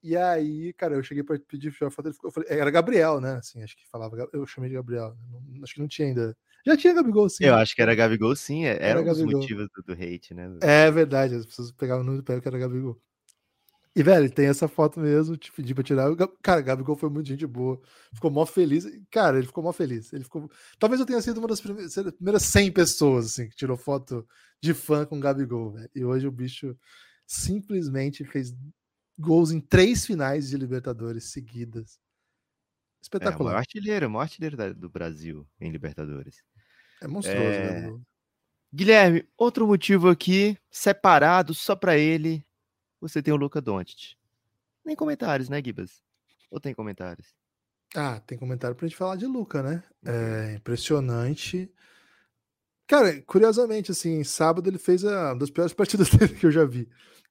E aí, cara, eu cheguei para pedir foto, ele ficou, eu falei, era Gabriel, né? Assim, acho que falava, eu chamei de Gabriel. Não, acho que não tinha ainda. Já tinha Gabigol, sim. Eu acho que era Gabigol, sim. É, era, era um dos motivos do, do, hate, né? É verdade, as pessoas pegavam no pé que era Gabigol. E, velho, tem essa foto mesmo, te pedi pra tirar. Cara, o Gabigol foi muito gente boa. Ficou mó feliz. Cara, ele ficou mó feliz. Ele ficou. Talvez eu tenha sido uma das primeiras, primeiras 100 pessoas, assim, que tirou foto de fã com o Gabigol, velho. E hoje o bicho simplesmente fez gols em três finais de Libertadores seguidas. Espetacular. É, o maior artilheiro, o maior artilheiro do Brasil em Libertadores. É monstruoso, é... Guilherme, outro motivo aqui, separado só para ele, você tem o Luca Doncic. Nem comentários, né, Gibas? Ou tem comentários? Ah, tem comentário pra gente falar de Luca, né? É impressionante. Cara, curiosamente, assim, sábado ele fez a, uma das piores partidas dele que eu já vi.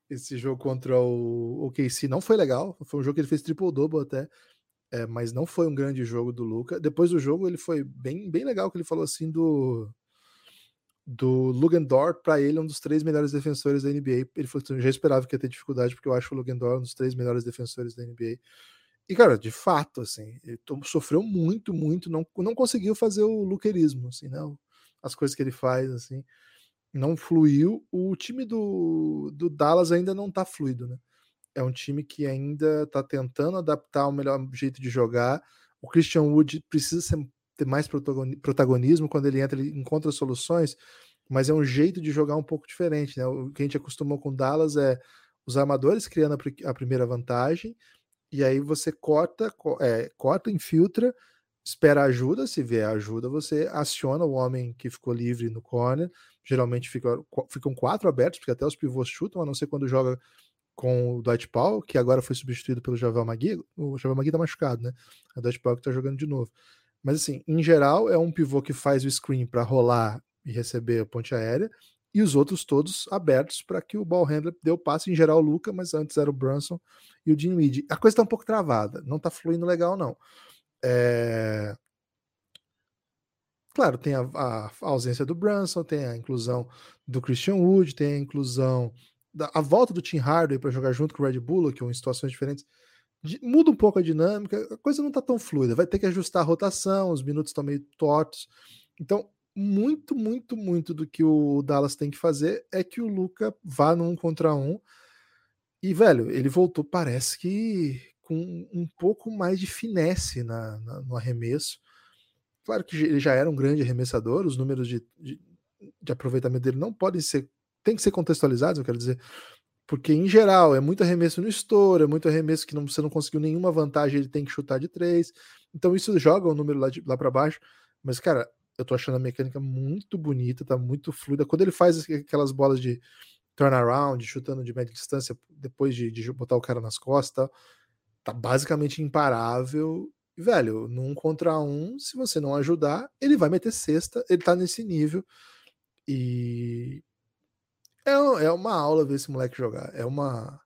Esse jogo contra o OKC não foi legal. Foi um jogo que ele fez triple-double até. É, mas não foi um grande jogo do Luca. Depois do jogo, ele foi bem, bem legal, que ele falou assim do do Lugendorf, para ele, é um dos três melhores defensores da NBA. Ele já esperava que ia ter dificuldade, porque eu acho o Lugendorf um dos três melhores defensores da NBA. E, cara, de fato, assim, ele sofreu muito, muito, não, não conseguiu fazer o luquerismo, assim, né? As coisas que ele faz, assim, não fluiu. O time do, do Dallas ainda não tá fluido, né? É um time que ainda tá tentando adaptar o melhor jeito de jogar. O Christian Wood precisa ser ter mais protagonismo, quando ele entra, ele encontra soluções, mas é um jeito de jogar um pouco diferente. Né? O que a gente acostumou com Dallas é os armadores criando a, primeira vantagem, e aí você corta, é, corta, infiltra, espera ajuda, se vier ajuda, você aciona o homem que ficou livre no corner. Geralmente fica, ficam quatro abertos, porque até os pivôs chutam, a não ser quando joga com o Dwight Powell, que agora foi substituído pelo Javel Magui. O Javel Magui tá machucado, né? É o Dwight Powell que tá jogando de novo. Mas assim, em geral, é um pivô que faz o screen para rolar e receber a ponte aérea, e os outros todos abertos para que o ball handler dê o passe, em geral o Luca, mas antes era o Brunson e o Dinwiddie. A coisa está um pouco travada, não está fluindo legal não. É... Claro, tem a, a, ausência do Brunson, tem a inclusão do Christian Wood, tem a inclusão da a volta do Tim Hardaway para jogar junto com o Red Bull, que em situações diferentes muda um pouco a dinâmica, a coisa não tá tão fluida, vai ter que ajustar a rotação, os minutos estão meio tortos. Então, muito, muito, muito do que o Dallas tem que fazer é que o Luca vá num contra um. E, velho, ele voltou, parece que com um pouco mais de finesse na, na no arremesso. Claro que ele já era um grande arremessador, os números de, de, de aproveitamento dele não podem ser, tem que ser contextualizados, eu quero dizer, porque em geral é muito arremesso no estouro, é muito arremesso que não, você não conseguiu nenhuma vantagem, ele tem que chutar de três. Então isso joga o número lá, lá para baixo. Mas, cara, eu tô achando a mecânica muito bonita, tá muito fluida. Quando ele faz aquelas bolas de turnaround, chutando de média distância, depois de, de botar o cara nas costas, tá basicamente imparável. E, velho, num contra um, se você não ajudar, ele vai meter cesta, ele tá nesse nível. E é, é uma aula ver esse moleque jogar. É uma.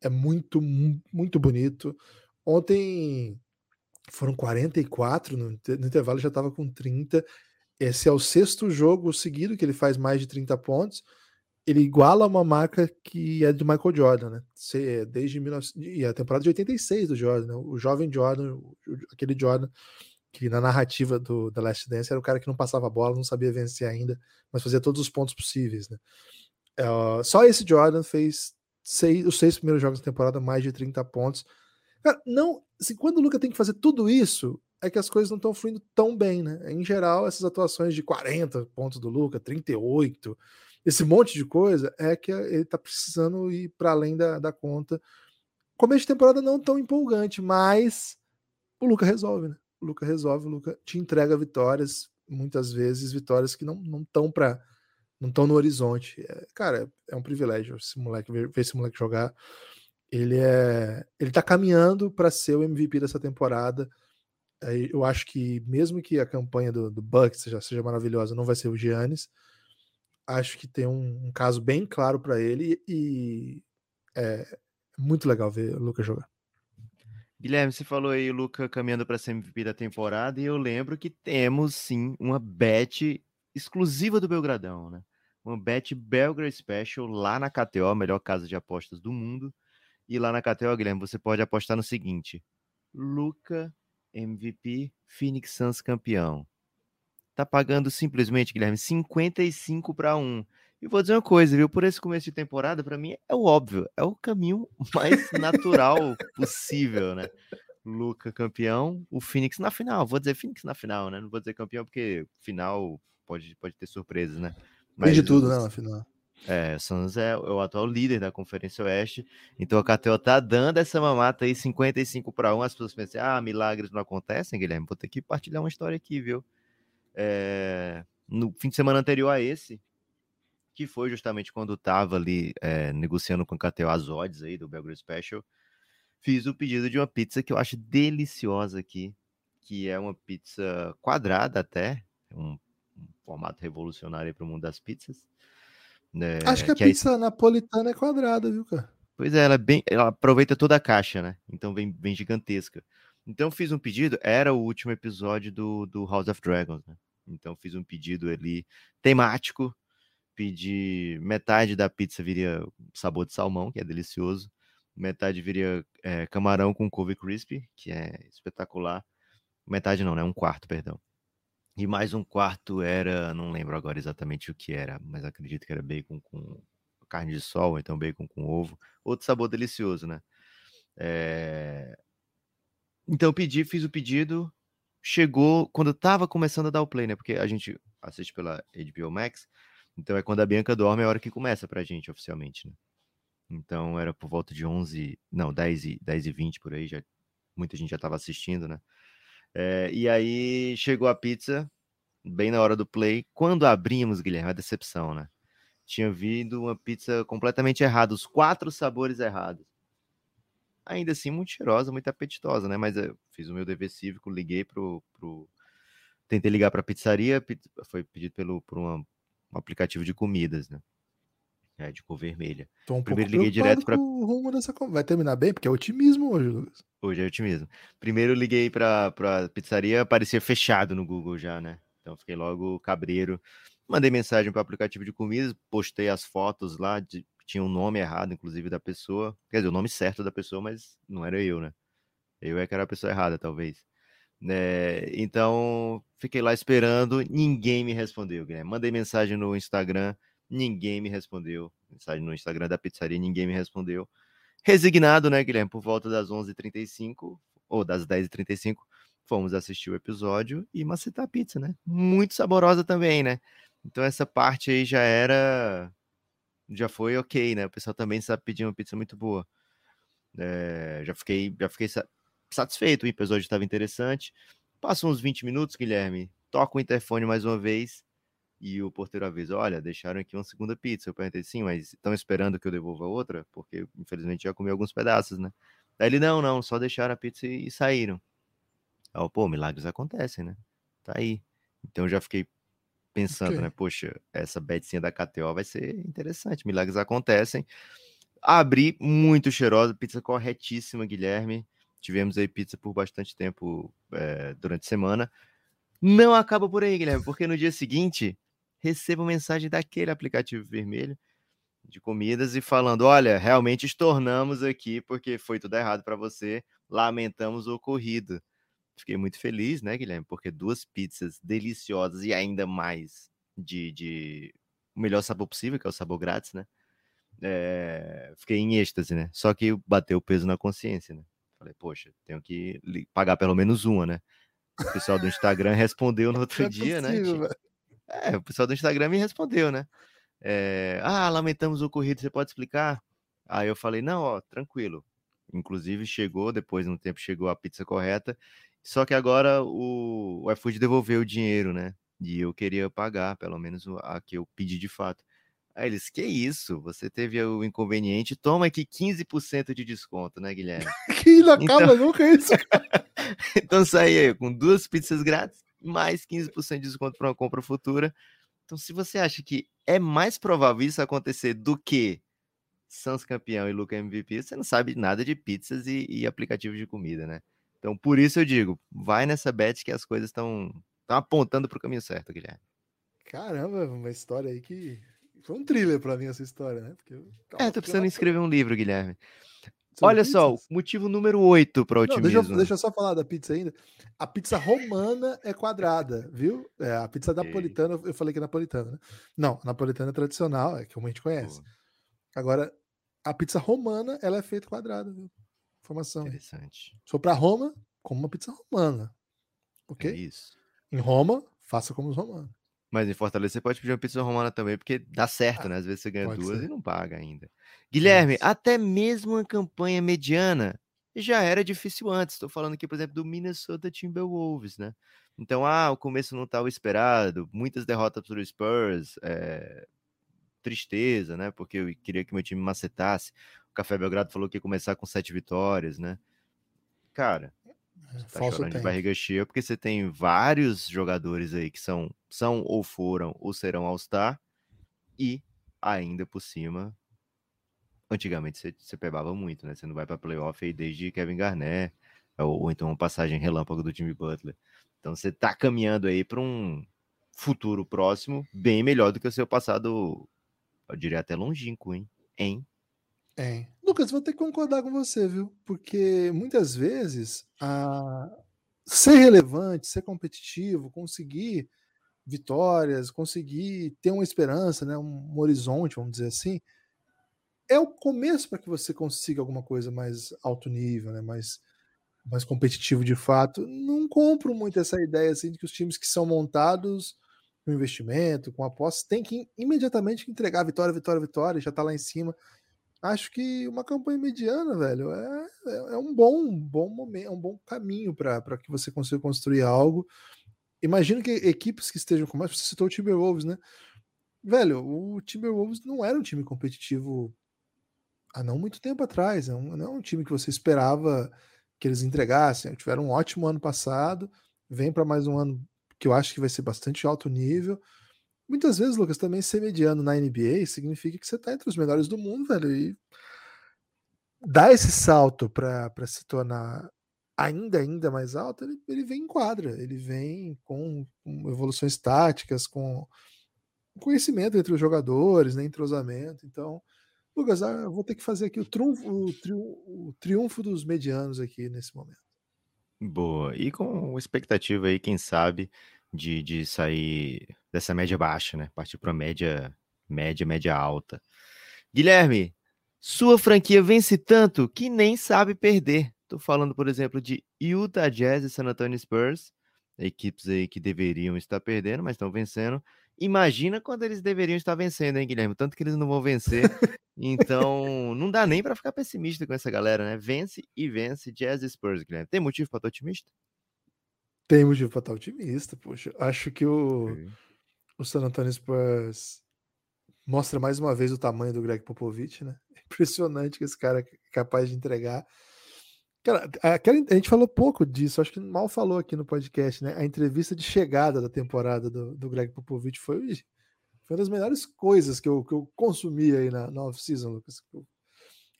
É muito, muito bonito. Ontem foram 44, no, no intervalo já estava com 30. Esse é o sexto jogo seguido que ele faz mais de 30 pontos. Ele iguala uma marca que é do Michael Jordan, né? Desde 19... e a temporada de 86 do Jordan, né? o jovem Jordan, aquele Jordan que na narrativa do The Last Dance era o cara que não passava a bola, não sabia vencer ainda, mas fazia todos os pontos possíveis, né? Uh, só esse Jordan fez seis, os seis primeiros jogos da temporada, mais de 30 pontos. Cara, não, assim, quando o Luca tem que fazer tudo isso, é que as coisas não estão fluindo tão bem, né? Em geral, essas atuações de 40 pontos do Luca, 38, esse monte de coisa, é que ele tá precisando ir para além da, da conta. Começo de temporada não tão empolgante, mas o Luca resolve, né? O Luca resolve, o Luca te entrega vitórias, muitas vezes vitórias que não estão para não estão no horizonte. É, cara, é um privilégio esse moleque ver, ver, esse moleque jogar. Ele é, ele tá caminhando para ser o MVP dessa temporada. Eu acho que mesmo que a campanha do, do Bucks seja, seja maravilhosa, não vai ser o Giannis. Acho que tem um, um caso bem claro para ele e é muito legal ver o Lucas jogar. Guilherme, você falou aí o Luca caminhando para ser MVP da temporada e eu lembro que temos sim uma bet exclusiva do Belgradão, né? Uma bet Belgrade Special lá na KTO, a melhor casa de apostas do mundo. E lá na KTO, Guilherme, você pode apostar no seguinte: Luca MVP, Phoenix Suns campeão. Tá pagando simplesmente, Guilherme, 55 para 1. E vou dizer uma coisa, viu? Por esse começo de temporada, para mim é o óbvio, é o caminho mais natural possível, né? Luca campeão, o Phoenix na final. Vou dizer Phoenix na final, né? Não vou dizer campeão porque final pode, pode ter surpresas, né? Mas de tudo, né, na final. É, o Suns é o atual líder da Conferência Oeste, então a KTO tá dando essa mamata aí 55 para 1. As pessoas pensam, ah, milagres não acontecem, Guilherme. Vou ter que partilhar uma história aqui, viu? É, no fim de semana anterior a esse, que foi justamente quando tava ali é, negociando com a KTO as odds aí do Belgrade Special, fiz o pedido de uma pizza que eu acho deliciosa aqui, que é uma pizza quadrada até, um formato revolucionário para o mundo das pizzas. Né, Acho que a que pizza napolitana é quadrada, viu, cara? Pois é, ela é bem, ela aproveita toda a caixa, né? Então vem bem gigantesca. Então fiz um pedido, era o último episódio do, do House of Dragons, né? Então fiz um pedido ali temático, pedi metade da pizza viria sabor de salmão, que é delicioso, metade viria é, camarão com couve crispy, que é espetacular, metade não, né? Um quarto, perdão. E mais um quarto era, não lembro agora exatamente o que era, mas acredito que era bacon com carne de sol, então bacon com ovo. Outro sabor delicioso, né? É... Então pedi, fiz o pedido, chegou quando eu tava começando a dar o play, né? Porque a gente assiste pela HBO Max, então é quando a Bianca dorme é a hora que começa pra gente oficialmente, né? Então era por volta de 11, não, 10 e, 10 e 20 por aí, já, muita gente já tava assistindo, né? É, e aí chegou a pizza, bem na hora do play. Quando abrimos, Guilherme, a decepção, né? Tinha vindo uma pizza completamente errada, os quatro sabores errados. Ainda assim, muito cheirosa, muito apetitosa, né? Mas eu fiz o meu dever cívico, liguei pro. pro... Tentei ligar para a pizzaria, foi pedido pelo, por uma, um aplicativo de comidas, né? É, de cor vermelha. Tô um Primeiro liguei direto para o rumo dessa vai terminar bem, porque é otimismo hoje, Lucas. Hoje é otimismo. Primeiro liguei para para pizzaria, aparecia fechado no Google já, né? Então fiquei logo cabreiro. Mandei mensagem para o aplicativo de comidas, postei as fotos lá, de, tinha um nome errado, inclusive, da pessoa. Quer dizer, o nome certo da pessoa, mas não era eu, né? Eu é que era a pessoa errada, talvez. né então, fiquei lá esperando, ninguém me respondeu, Guilherme. Mandei mensagem no Instagram, ninguém me respondeu. Mensagem no Instagram da pizzaria, ninguém me respondeu. Resignado, né, Guilherme? Por volta das 11h35, ou das 10h35, fomos assistir o episódio e macetar a pizza, né? Muito saborosa também, né? Então essa parte aí já era. Já foi ok, né? O pessoal também sabe pedir uma pizza muito boa. É, já fiquei, já fiquei satisfeito, o episódio estava interessante. Passam uns 20 minutos, Guilherme, toca o interfone mais uma vez e o porteiro avisa: Olha, deixaram aqui uma segunda pizza. Eu perguntei: Sim, mas estão esperando que eu devolva outra? Porque infelizmente já comi alguns pedaços, né? Daí ele: Não, não, só deixaram a pizza e, e saíram. Eu, Pô, milagres acontecem, né? Tá aí. Então já fiquei pensando, okay. né? Poxa, essa betinha da KTO vai ser interessante. Milagres acontecem. Abri muito cheirosa, pizza corretíssima, Guilherme. Tivemos aí pizza por bastante tempo é, durante a semana. Não acaba por aí, Guilherme, porque no dia seguinte recebo mensagem daquele aplicativo vermelho de comidas e falando: olha, realmente estornamos aqui porque foi tudo errado para você, lamentamos o ocorrido. Fiquei muito feliz, né, Guilherme? Porque duas pizzas deliciosas e ainda mais de, de o melhor sabor possível, que é o sabor grátis, né? É... Fiquei em êxtase, né? Só que bateu o peso na consciência, né? Falei, poxa, tenho que pagar pelo menos uma, né? O pessoal do Instagram respondeu no outro é dia, né, possível, né? É, o pessoal do Instagram me respondeu, né? É, ah, lamentamos o ocorrido, você pode explicar? Aí eu falei, não, ó, tranquilo. Inclusive chegou, depois no tempo chegou a pizza correta, só que agora o, o iFood devolveu o dinheiro, né? E eu queria pagar, pelo menos a que eu pedi de fato. Aí eles, que isso? Você teve o inconveniente, toma aqui 15% de desconto, né, Guilherme? que não acaba então... nunca isso, então saí aí com duas pizzas grátis, mais 15% de desconto para uma compra futura. Então, se você acha que é mais provável isso acontecer do que Sans campeão e Luca MVP, você não sabe nada de pizzas e, e aplicativos de comida, né? Então, por isso eu digo, vai nessa bet que as coisas estão apontando para o caminho certo, Guilherme. Caramba, uma história aí que foi um thriller para mim essa história, né? Calma, é, tô precisando escrever um livro, Guilherme. Olha só, motivo número 8 para otimismo. Não, deixa, deixa, eu só falar da pizza ainda. A pizza romana é quadrada, viu? É, a pizza napolitana, eu falei que é napolitana, né? Não, napolitana é tradicional, é que a gente conhece. Pô. Agora, a pizza romana, ela é feita quadrada, viu? Informação. Interessante. Se for para Roma, como uma pizza romana. Ok? É isso. Em Roma, faça como os romanos. Mas em Fortaleza você pode pedir uma pizza romana também, porque dá certo, ah, né? Às vezes você ganha duas ser. e não paga ainda. Guilherme, Nossa. até mesmo uma campanha mediana já era difícil antes. Estou falando aqui, por exemplo, do Minnesota Timberwolves, né? Então, ah, o começo não estava esperado, muitas derrotas para o Spurs, é... tristeza, né? Porque eu queria que meu time macetasse. O Café Belgrado falou que ia começar com sete vitórias, né? Cara, você tá Falso chorando tempo. de barriga cheia porque você tem vários jogadores aí que são, são ou foram ou serão All-Star e ainda por cima antigamente você, você pegava muito, né? Você não vai para playoff aí desde Kevin Garnett ou, ou, então uma passagem relâmpago do time Butler. Então você tá caminhando aí para um futuro próximo bem melhor do que o seu passado, eu diria até longínquo, hein? Hein? É. Lucas, vou ter que concordar com você, viu? Porque muitas vezes a... ser relevante, ser competitivo, conseguir vitórias, conseguir ter uma esperança, né, um horizonte, vamos dizer assim, é o começo para que você consiga alguma coisa mais alto nível, né, mais, mais competitivo de fato. Não compro muito essa ideia assim, de que os times que são montados com investimento, com apostas, têm que imediatamente entregar vitória, vitória, vitória, já está lá em cima acho que uma campanha mediana, velho, é, é, é um bom, bom momento, é um bom caminho para que você consiga construir algo. Imagino que equipes que estejam com mais, você citou o Timberwolves, né? Velho, o Timberwolves não era um time competitivo há não muito tempo atrás, é não é um time que você esperava que eles entregassem. Tiveram um ótimo ano passado, vem para mais um ano que eu acho que vai ser bastante alto nível. Muitas vezes, Lucas, também ser mediano na NBA significa que você está entre os melhores do mundo, velho. E dar esse salto para se tornar ainda, ainda mais alto, ele, ele vem em quadra, ele vem com, com evoluções táticas, com conhecimento entre os jogadores, né, entrosamento. Então, Lucas, ah, eu vou ter que fazer aqui o, triunfo, o, o triunfo dos medianos aqui nesse momento. Boa. E com expectativa aí, quem sabe, de, de sair dessa média baixa, né? Partir para média, média, média alta. Guilherme, sua franquia vence tanto que nem sabe perder. Tô falando, por exemplo, de Utah Jazz e San Antonio Spurs, equipes aí que deveriam estar perdendo, mas estão vencendo. Imagina quando eles deveriam estar vencendo, hein, Guilherme? Tanto que eles não vão vencer. Então, não dá nem para ficar pessimista com essa galera, né? Vence e vence Jazz e Spurs, Guilherme. Tem motivo para estar otimista? Tem motivo para estar otimista, poxa. Acho que o, o San Antonio Spurs mostra mais uma vez o tamanho do Greg Popovich, né? Impressionante que esse cara é capaz de entregar. Cara, a gente falou pouco disso, acho que mal falou aqui no podcast, né? A entrevista de chegada da temporada do, do Greg Popovich foi, foi uma das melhores coisas que eu, que eu consumi aí na, na off-season, Lucas. Que eu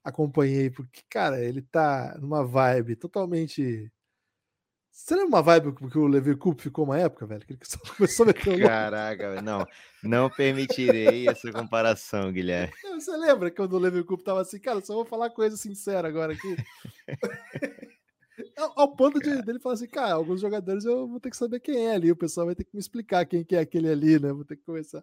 acompanhei, porque, cara, ele tá numa vibe totalmente você lembra uma vibe que o Levi Coupe ficou uma época, velho? Que ele só começou a meter um Caraca, não. Não permitirei essa comparação, Guilherme. Você lembra quando o Levi Coupe tava assim, cara, só vou falar coisa sincera agora aqui. Ao ponto de dele falar assim, cara, alguns jogadores eu vou ter que saber quem é ali, o pessoal vai ter que me explicar quem que é aquele ali, né? Vou ter que começar.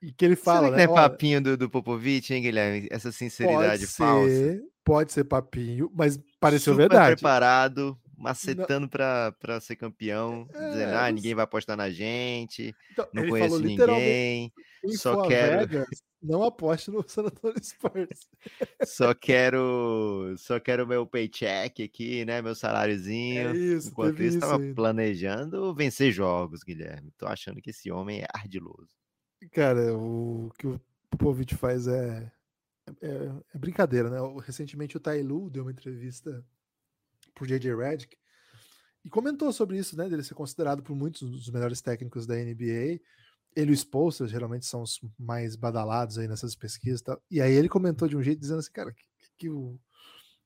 E que ele fala, Será que né? Não é papinho do, do Popovich, hein, Guilherme? Essa sinceridade pode falsa. Ser, pode ser papinho, mas pareceu Super verdade. preparado, macetando para ser campeão, é, dizendo, ah, ninguém vai apostar na gente, então, não conheço ninguém, só quero... Vegas, não aposte no San Antonio Spurs. só quero só quero meu paycheck aqui, né, meu é saláriozinho. É isso, Enquanto isso, estava planejando vencer jogos, Guilherme. Tô achando que esse homem é ardiloso. Cara, o que o Popovich faz é, é, é brincadeira, né? Recentemente o Tailu deu uma entrevista por J.J. Redick, e comentou sobre isso, né, dele ser considerado por muitos dos melhores técnicos da NBA. Ele e o Spolster geralmente são os mais badalados aí nessas pesquisas e tal. E aí ele comentou de um jeito dizendo assim, cara, que, que o,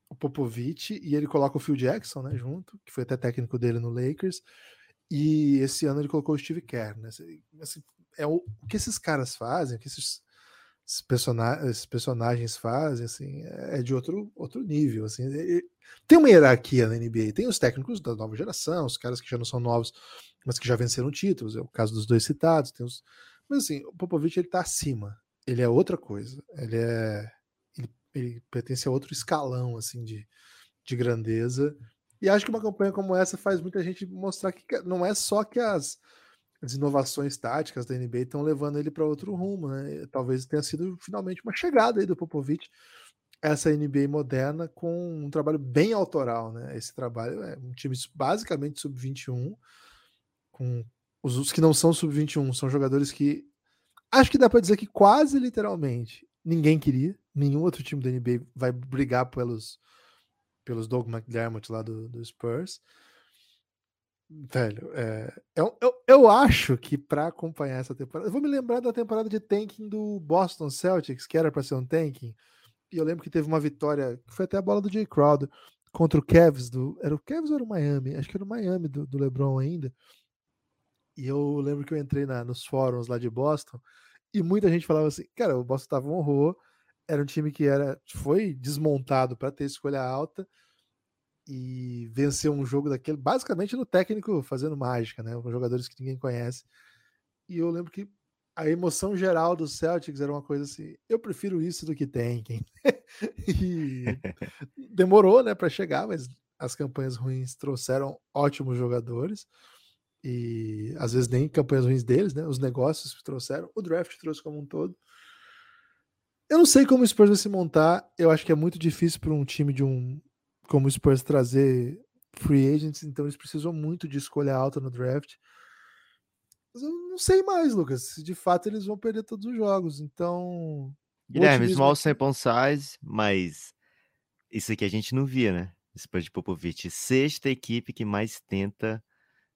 o Popovich e ele coloca o Phil Jackson, né, junto, que foi até técnico dele no Lakers. E esse ano ele colocou o Steve Kerr, né? Assim, assim é o, o que esses caras fazem, o que esses esses, personagens, esses personagens fazem, assim, é, é de outro, outro nível, assim. Tem uma hierarquia na NBA, tem os técnicos da nova geração, os caras que já não são novos, mas que já venceram títulos, é o caso dos dois citados, tem os... Mas assim, o Popovich ele tá acima, ele é outra coisa, ele é... Ele, ele pertence a outro escalão, assim, de, de grandeza, e acho que uma campanha como essa faz muita gente mostrar que não é só que as as inovações táticas da NBA estão levando ele para outro rumo, né? Talvez tenha sido finalmente uma chegada aí do Popovich essa NBA moderna com um trabalho bem autoral, né? Esse trabalho é um time basicamente sub-21 com os, os, que não são sub-21 são jogadores que acho que dá para dizer que quase literalmente ninguém queria, nenhum outro time da NBA vai brigar pelos pelos Doug McDermott lá do, do Spurs. Velho, é, eu, eu, eu acho que para acompanhar essa temporada, eu vou me lembrar da temporada de tanking do Boston Celtics, que era para ser um tanking, e eu lembro que teve uma vitória, que foi até a bola do Jay Crowder, contra o Cavs do. Era o Cavs ou era o Miami? Acho que era o Miami do, do LeBron ainda. E eu lembro que eu entrei na, nos fóruns lá de Boston e muita gente falava assim: cara, o Boston tava um horror, era um time que era foi desmontado para ter escolha alta e vencer um jogo daquele, basicamente no técnico fazendo mágica, né? Com jogadores que ninguém conhece. E eu lembro que a emoção geral do Celtics era uma coisa assim: eu prefiro isso do que tanking. e demorou, né, para chegar, mas as campanhas ruins trouxeram ótimos jogadores. E às vezes nem campanhas ruins deles, né? Os negócios trouxeram, o draft trouxe como um todo. Eu não sei como o Spurs vai se montar. Eu acho que é muito difícil para um time de um como o Spurs trazer free agents, então eles precisam muito de escolha alta no draft. Mas eu não sei mais, Lucas. Se de fato eles vão perder todos os jogos. Então. Guilherme, otimismo... small sample size, mas isso aqui a gente não via, né? Spurs de Popovich. Sexta equipe que mais tenta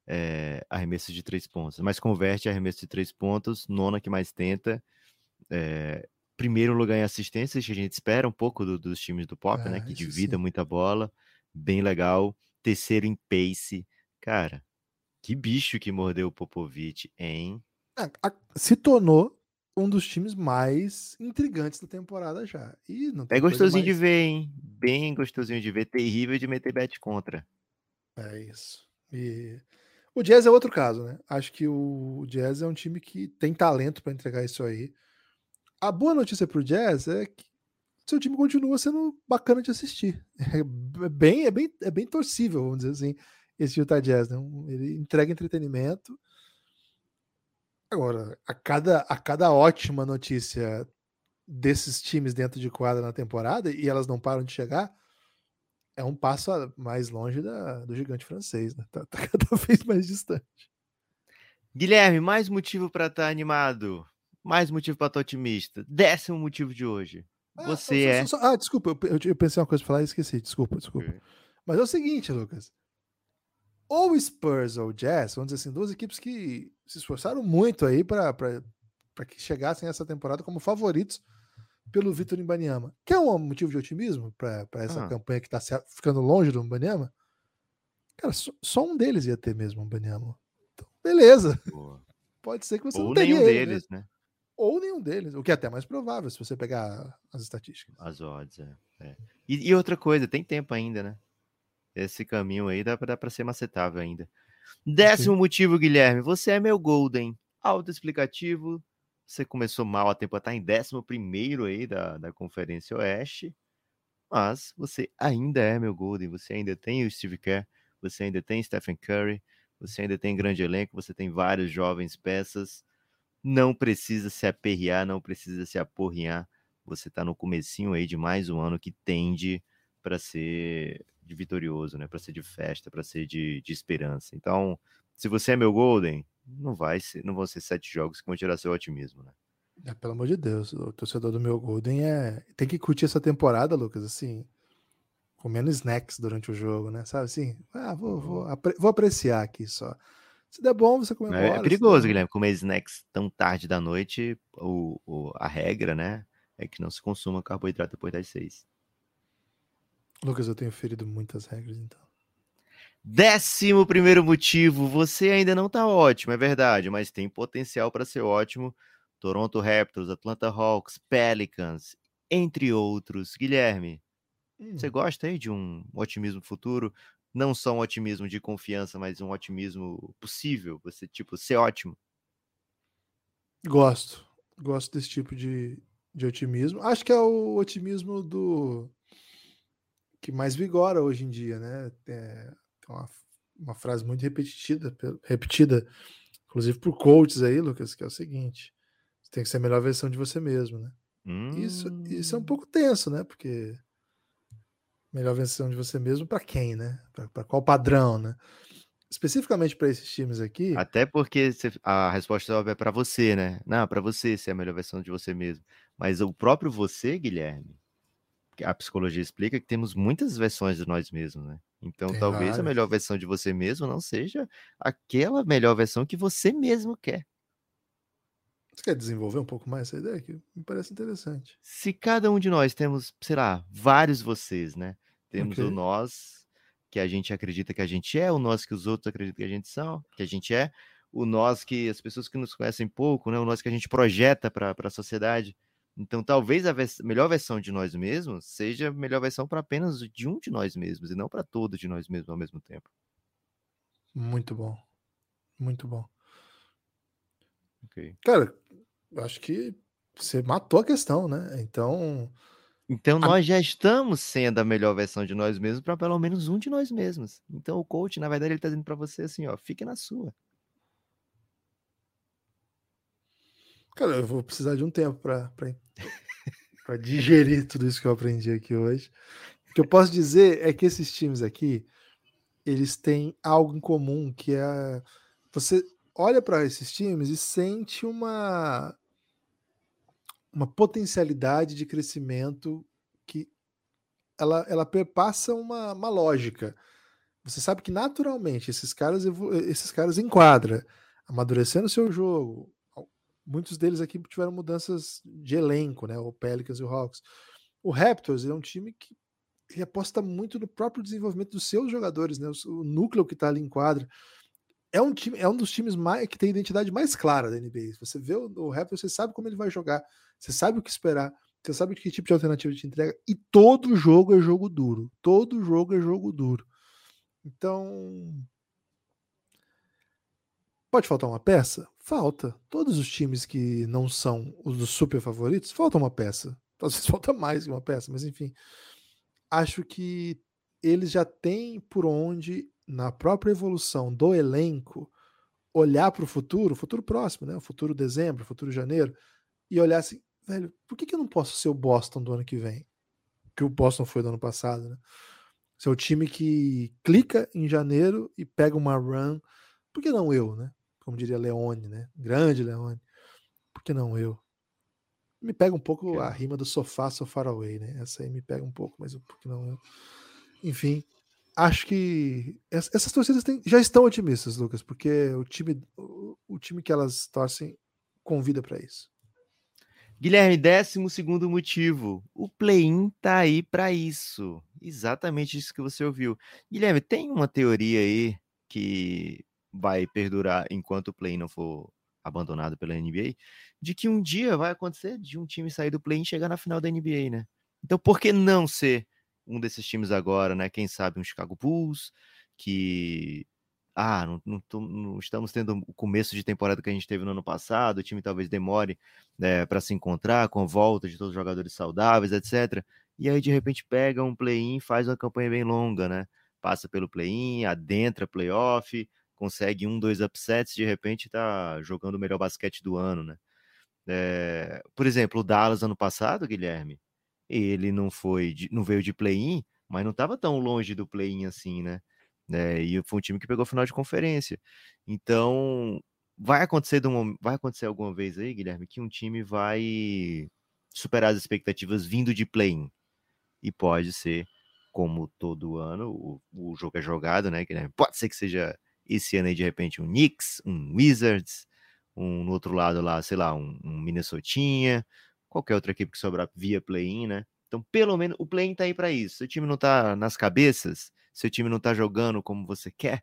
é, arremesso de três pontos, mas converte arremesso de três pontos, nona que mais tenta. É, primeiro lugar em assistências, que a gente espera um pouco do, dos times do Pop, né, ah, né? Que divida sim. muita bola, bem legal. Terceiro em pace. Cara, que bicho que mordeu o Popovich, hein? Se tornou um dos times mais intrigantes da temporada já. E não é gostosinho mais... de ver, hein? Bem gostosinho de ver, terrível de meter bet contra. É isso. E o Jazz é outro caso, né? Acho que o Jazz é um time que tem talento para entregar isso aí. A boa notícia pro Jazz é que seu time continua sendo bacana de assistir. É bem, é bem, é bem torcível, vamos dizer assim, esse Utah Jazz, né? Ele entrega entretenimento. Agora, a cada, a cada ótima notícia desses times dentro de quadra na temporada, e elas não param de chegar, é um passo mais longe da, do gigante francês, né? Tá, tá cada vez mais distante. Guilherme, mais motivo para estar tá animado, mais motivo para estar otimista. Décimo motivo de hoje. Ah, Você é. Só, ah, desculpa, eu, eu, pensei uma coisa para falar e esqueci. Desculpa, desculpa. Okay. Mas é o seguinte, Lucas. Ou Spurs ou Jazz, vamos dizer assim, duas equipes que se esforçaram muito aí para que chegassem essa temporada como favoritos pelo Vitor Imbaniama. Quer um motivo de otimismo para essa ah. campanha que está ficando longe do Imbaniama? Cara, só, só, um deles ia ter mesmo o Imbaniama. Então, beleza. Boa. Pode ser que você Ou não tenha nenhum ele, né? deles, né? né? Ou nenhum deles, o que é até mais provável, se você pegar as estatísticas. As odds, é. é. E, e, outra coisa, tem tempo ainda, né? Esse caminho aí dá para ser macetável ainda. Décimo Sim. motivo, Guilherme, você é meu Golden. Autoexplicativo, você começou mal a temporada, tá em 11 aí da, da Conferência Oeste, mas você ainda é meu Golden, você ainda tem o Steve Kerr, você ainda tem Stephen Curry, você ainda tem grande elenco, você tem vários jovens peças, não precisa se aperrear, não precisa se aporrear, você está no comecinho aí de mais um ano que tende para ser de vitorioso, né? Para ser de festa, para ser de, de esperança. Então, se você é meu Golden, não vai ser, não vão ser sete jogos que vão tirar seu otimismo, né? É, pelo amor de Deus, o torcedor do meu Golden é tem que curtir essa temporada, Lucas, assim, comendo snacks durante o jogo, né? Sabe assim? Ah, vou, vou, uhum. vou apreciar aqui só. Se der bom, você comemora. É, é perigoso, Guilherme, comer snacks tão tarde da noite. O, o, a regra, né, é que não se consuma carboidrato depois das seis. Lucas, eu tenho ferido muitas regras, então. Décimo primeiro motivo, você ainda não tá ótimo, é verdade, mas tem potencial para ser ótimo. Toronto Raptors, Atlanta Hawks, Pelicans, entre outros. Guilherme, hum. você gosta aí de um otimismo futuro? Não só um otimismo de confiança, mas um otimismo possível, você tipo ser ótimo. Gosto, gosto desse tipo de, de otimismo. Acho que é o otimismo do que mais vigora hoje em dia, né? É, uma, uma frase muito repetida, repetida, inclusive por coaches aí, Lucas, que é o seguinte: você tem que ser a melhor versão de você mesmo, né? Hum. Isso, isso é um hum. pouco tenso, né? Porque melhor versão de você mesmo para quem, né? Para qual padrão, né? Especificamente para esses times aqui. Até porque a resposta é para você, né? Não, para você ser a melhor versão de você mesmo. Mas o próprio você, Guilherme, a psicologia explica que temos muitas versões de nós mesmos, né? Então, Tem talvez várias. a melhor versão de você mesmo não seja aquela melhor versão que você mesmo quer. Você quer desenvolver um pouco mais essa ideia que me parece interessante. Se cada um de nós temos, sei lá, vários vocês, né? Temos okay. o nós que a gente acredita que a gente é, o nós que os outros acreditam que a gente são, que a gente é, o nós que as pessoas que nos conhecem pouco, né? O nós que a gente projeta para a sociedade. Então, talvez a vers melhor versão de nós mesmos seja a melhor versão para apenas de um de nós mesmos e não para todos de nós mesmos ao mesmo tempo. Muito bom. Muito bom. Ok. Cara, acho que você matou a questão, né? Então. Então, nós a... já estamos sendo a melhor versão de nós mesmos para pelo menos um de nós mesmos. Então, o coach, na verdade, ele está dizendo para você assim: ó, fique na sua. Cara, eu vou precisar de um tempo para digerir tudo isso que eu aprendi aqui hoje. O que eu posso dizer é que esses times aqui, eles têm algo em comum, que é você olha para esses times e sente uma uma potencialidade de crescimento que ela, ela perpassa uma, uma lógica. Você sabe que naturalmente esses caras esses caras enquadram, amadurecendo o seu jogo, muitos deles aqui tiveram mudanças de elenco, né? O Pelicans e o Hawks. O Raptors é um time que ele aposta muito no próprio desenvolvimento dos seus jogadores, né? O, núcleo que está ali em quadra. É um time, é um dos times mais que tem a identidade mais clara da NBA. Você vê o, o Raptors, você sabe como ele vai jogar, você sabe o que esperar, você sabe que tipo de alternativa te entrega, e todo jogo é jogo duro. Todo jogo é jogo duro. Então. Pode faltar uma peça? Falta. Todos os times que não são os super favoritos, falta uma peça. Às vezes falta mais que uma peça, mas enfim. Acho que eles já têm por onde, na própria evolução do elenco, olhar para o futuro, futuro próximo, né? O futuro dezembro, futuro janeiro, e olhar assim, velho, por que, que eu não posso ser o Boston do ano que vem? Que o Boston foi do ano passado, né? Ser o time que clica em janeiro e pega uma run. Por que não eu, né? Como diria Leone, né? Grande Leone. Por que não eu? Me pega um pouco a rima do sofá so far away, né? Essa aí me pega um pouco, mas por que não eu? Enfim, acho que essas torcidas têm, já estão otimistas, Lucas, porque o time, o, time que elas torcem convida para isso. Guilherme, décimo segundo motivo. O play-in tá aí para isso. Exatamente isso que você ouviu. Guilherme, tem uma teoria aí que vai perdurar enquanto o play-in não for abandonado pela NBA, de que um dia vai acontecer de um time sair do play-in e chegar na final da NBA, né? Então, por que não ser um desses times agora, né? Quem sabe um Chicago Bulls, que ah, não, não, não, estamos tendo o começo de temporada que a gente teve no ano passado, o time talvez demore né, para se encontrar com a volta de todos os jogadores saudáveis, etc. E aí, de repente, pega um play-in faz uma campanha bem longa, né? Passa pelo play-in, adentra playoff, consegue um, dois upsets, de repente tá jogando o melhor basquete do ano, né? É, por exemplo, o Dallas ano passado, Guilherme, ele não foi, não veio de play-in, mas não estava tão longe do play-in assim, né? né? E foi um time que pegou final de conferência. Então, vai acontecer, um, vai acontecer alguma vez aí, Guilherme, que um time vai superar as expectativas vindo de play-in. E pode ser, como todo ano, o, o jogo é jogado, né, Guilherme? Pode ser que seja esse ano aí, de repente, um Knicks, um Wizards, um no outro lado lá, sei lá, um, um Minnesotinha, qualquer outra equipe que sobrar via play-in, né? Então, pelo menos, o play-in tá aí para isso. Se o time não tá nas cabeças, seu time não está jogando como você quer,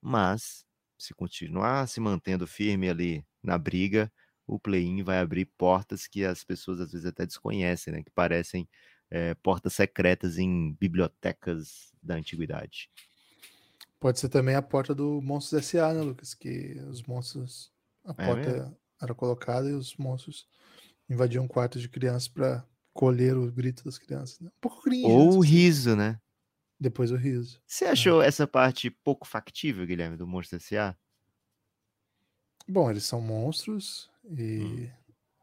mas se continuar se mantendo firme ali na briga, o play-in vai abrir portas que as pessoas às vezes até desconhecem, né? Que parecem é, portas secretas em bibliotecas da antiguidade. Pode ser também a porta do Monstros S.A., né, Lucas? Que os monstros. A é porta mesmo? era colocada e os monstros invadiam quartos de crianças para colher o grito das crianças. Né? Um pouco cringe. Ou né, o riso, né? Depois o riso. Você é. achou é. essa parte pouco factível, Guilherme, do Monstro S.A.? Bom, eles são monstros e hum.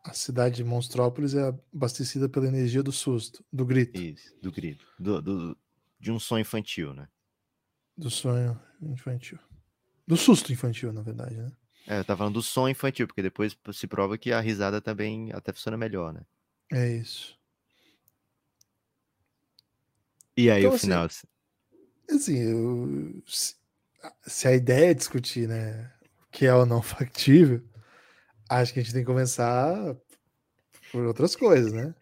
a cidade de Monstrópolis é abastecida pela energia do susto, do grito. Isso, do grito. Do, do, de um sonho infantil, né? Do sonho infantil. Do susto infantil, na verdade, né? É, eu tava falando do sonho infantil, porque depois se prova que a risada também até funciona melhor, né? É isso. E aí, então, o assim, final? Assim, eu, se, se, a ideia é discutir, né, o que é ou não factível, acho que a gente tem que começar por outras coisas, né?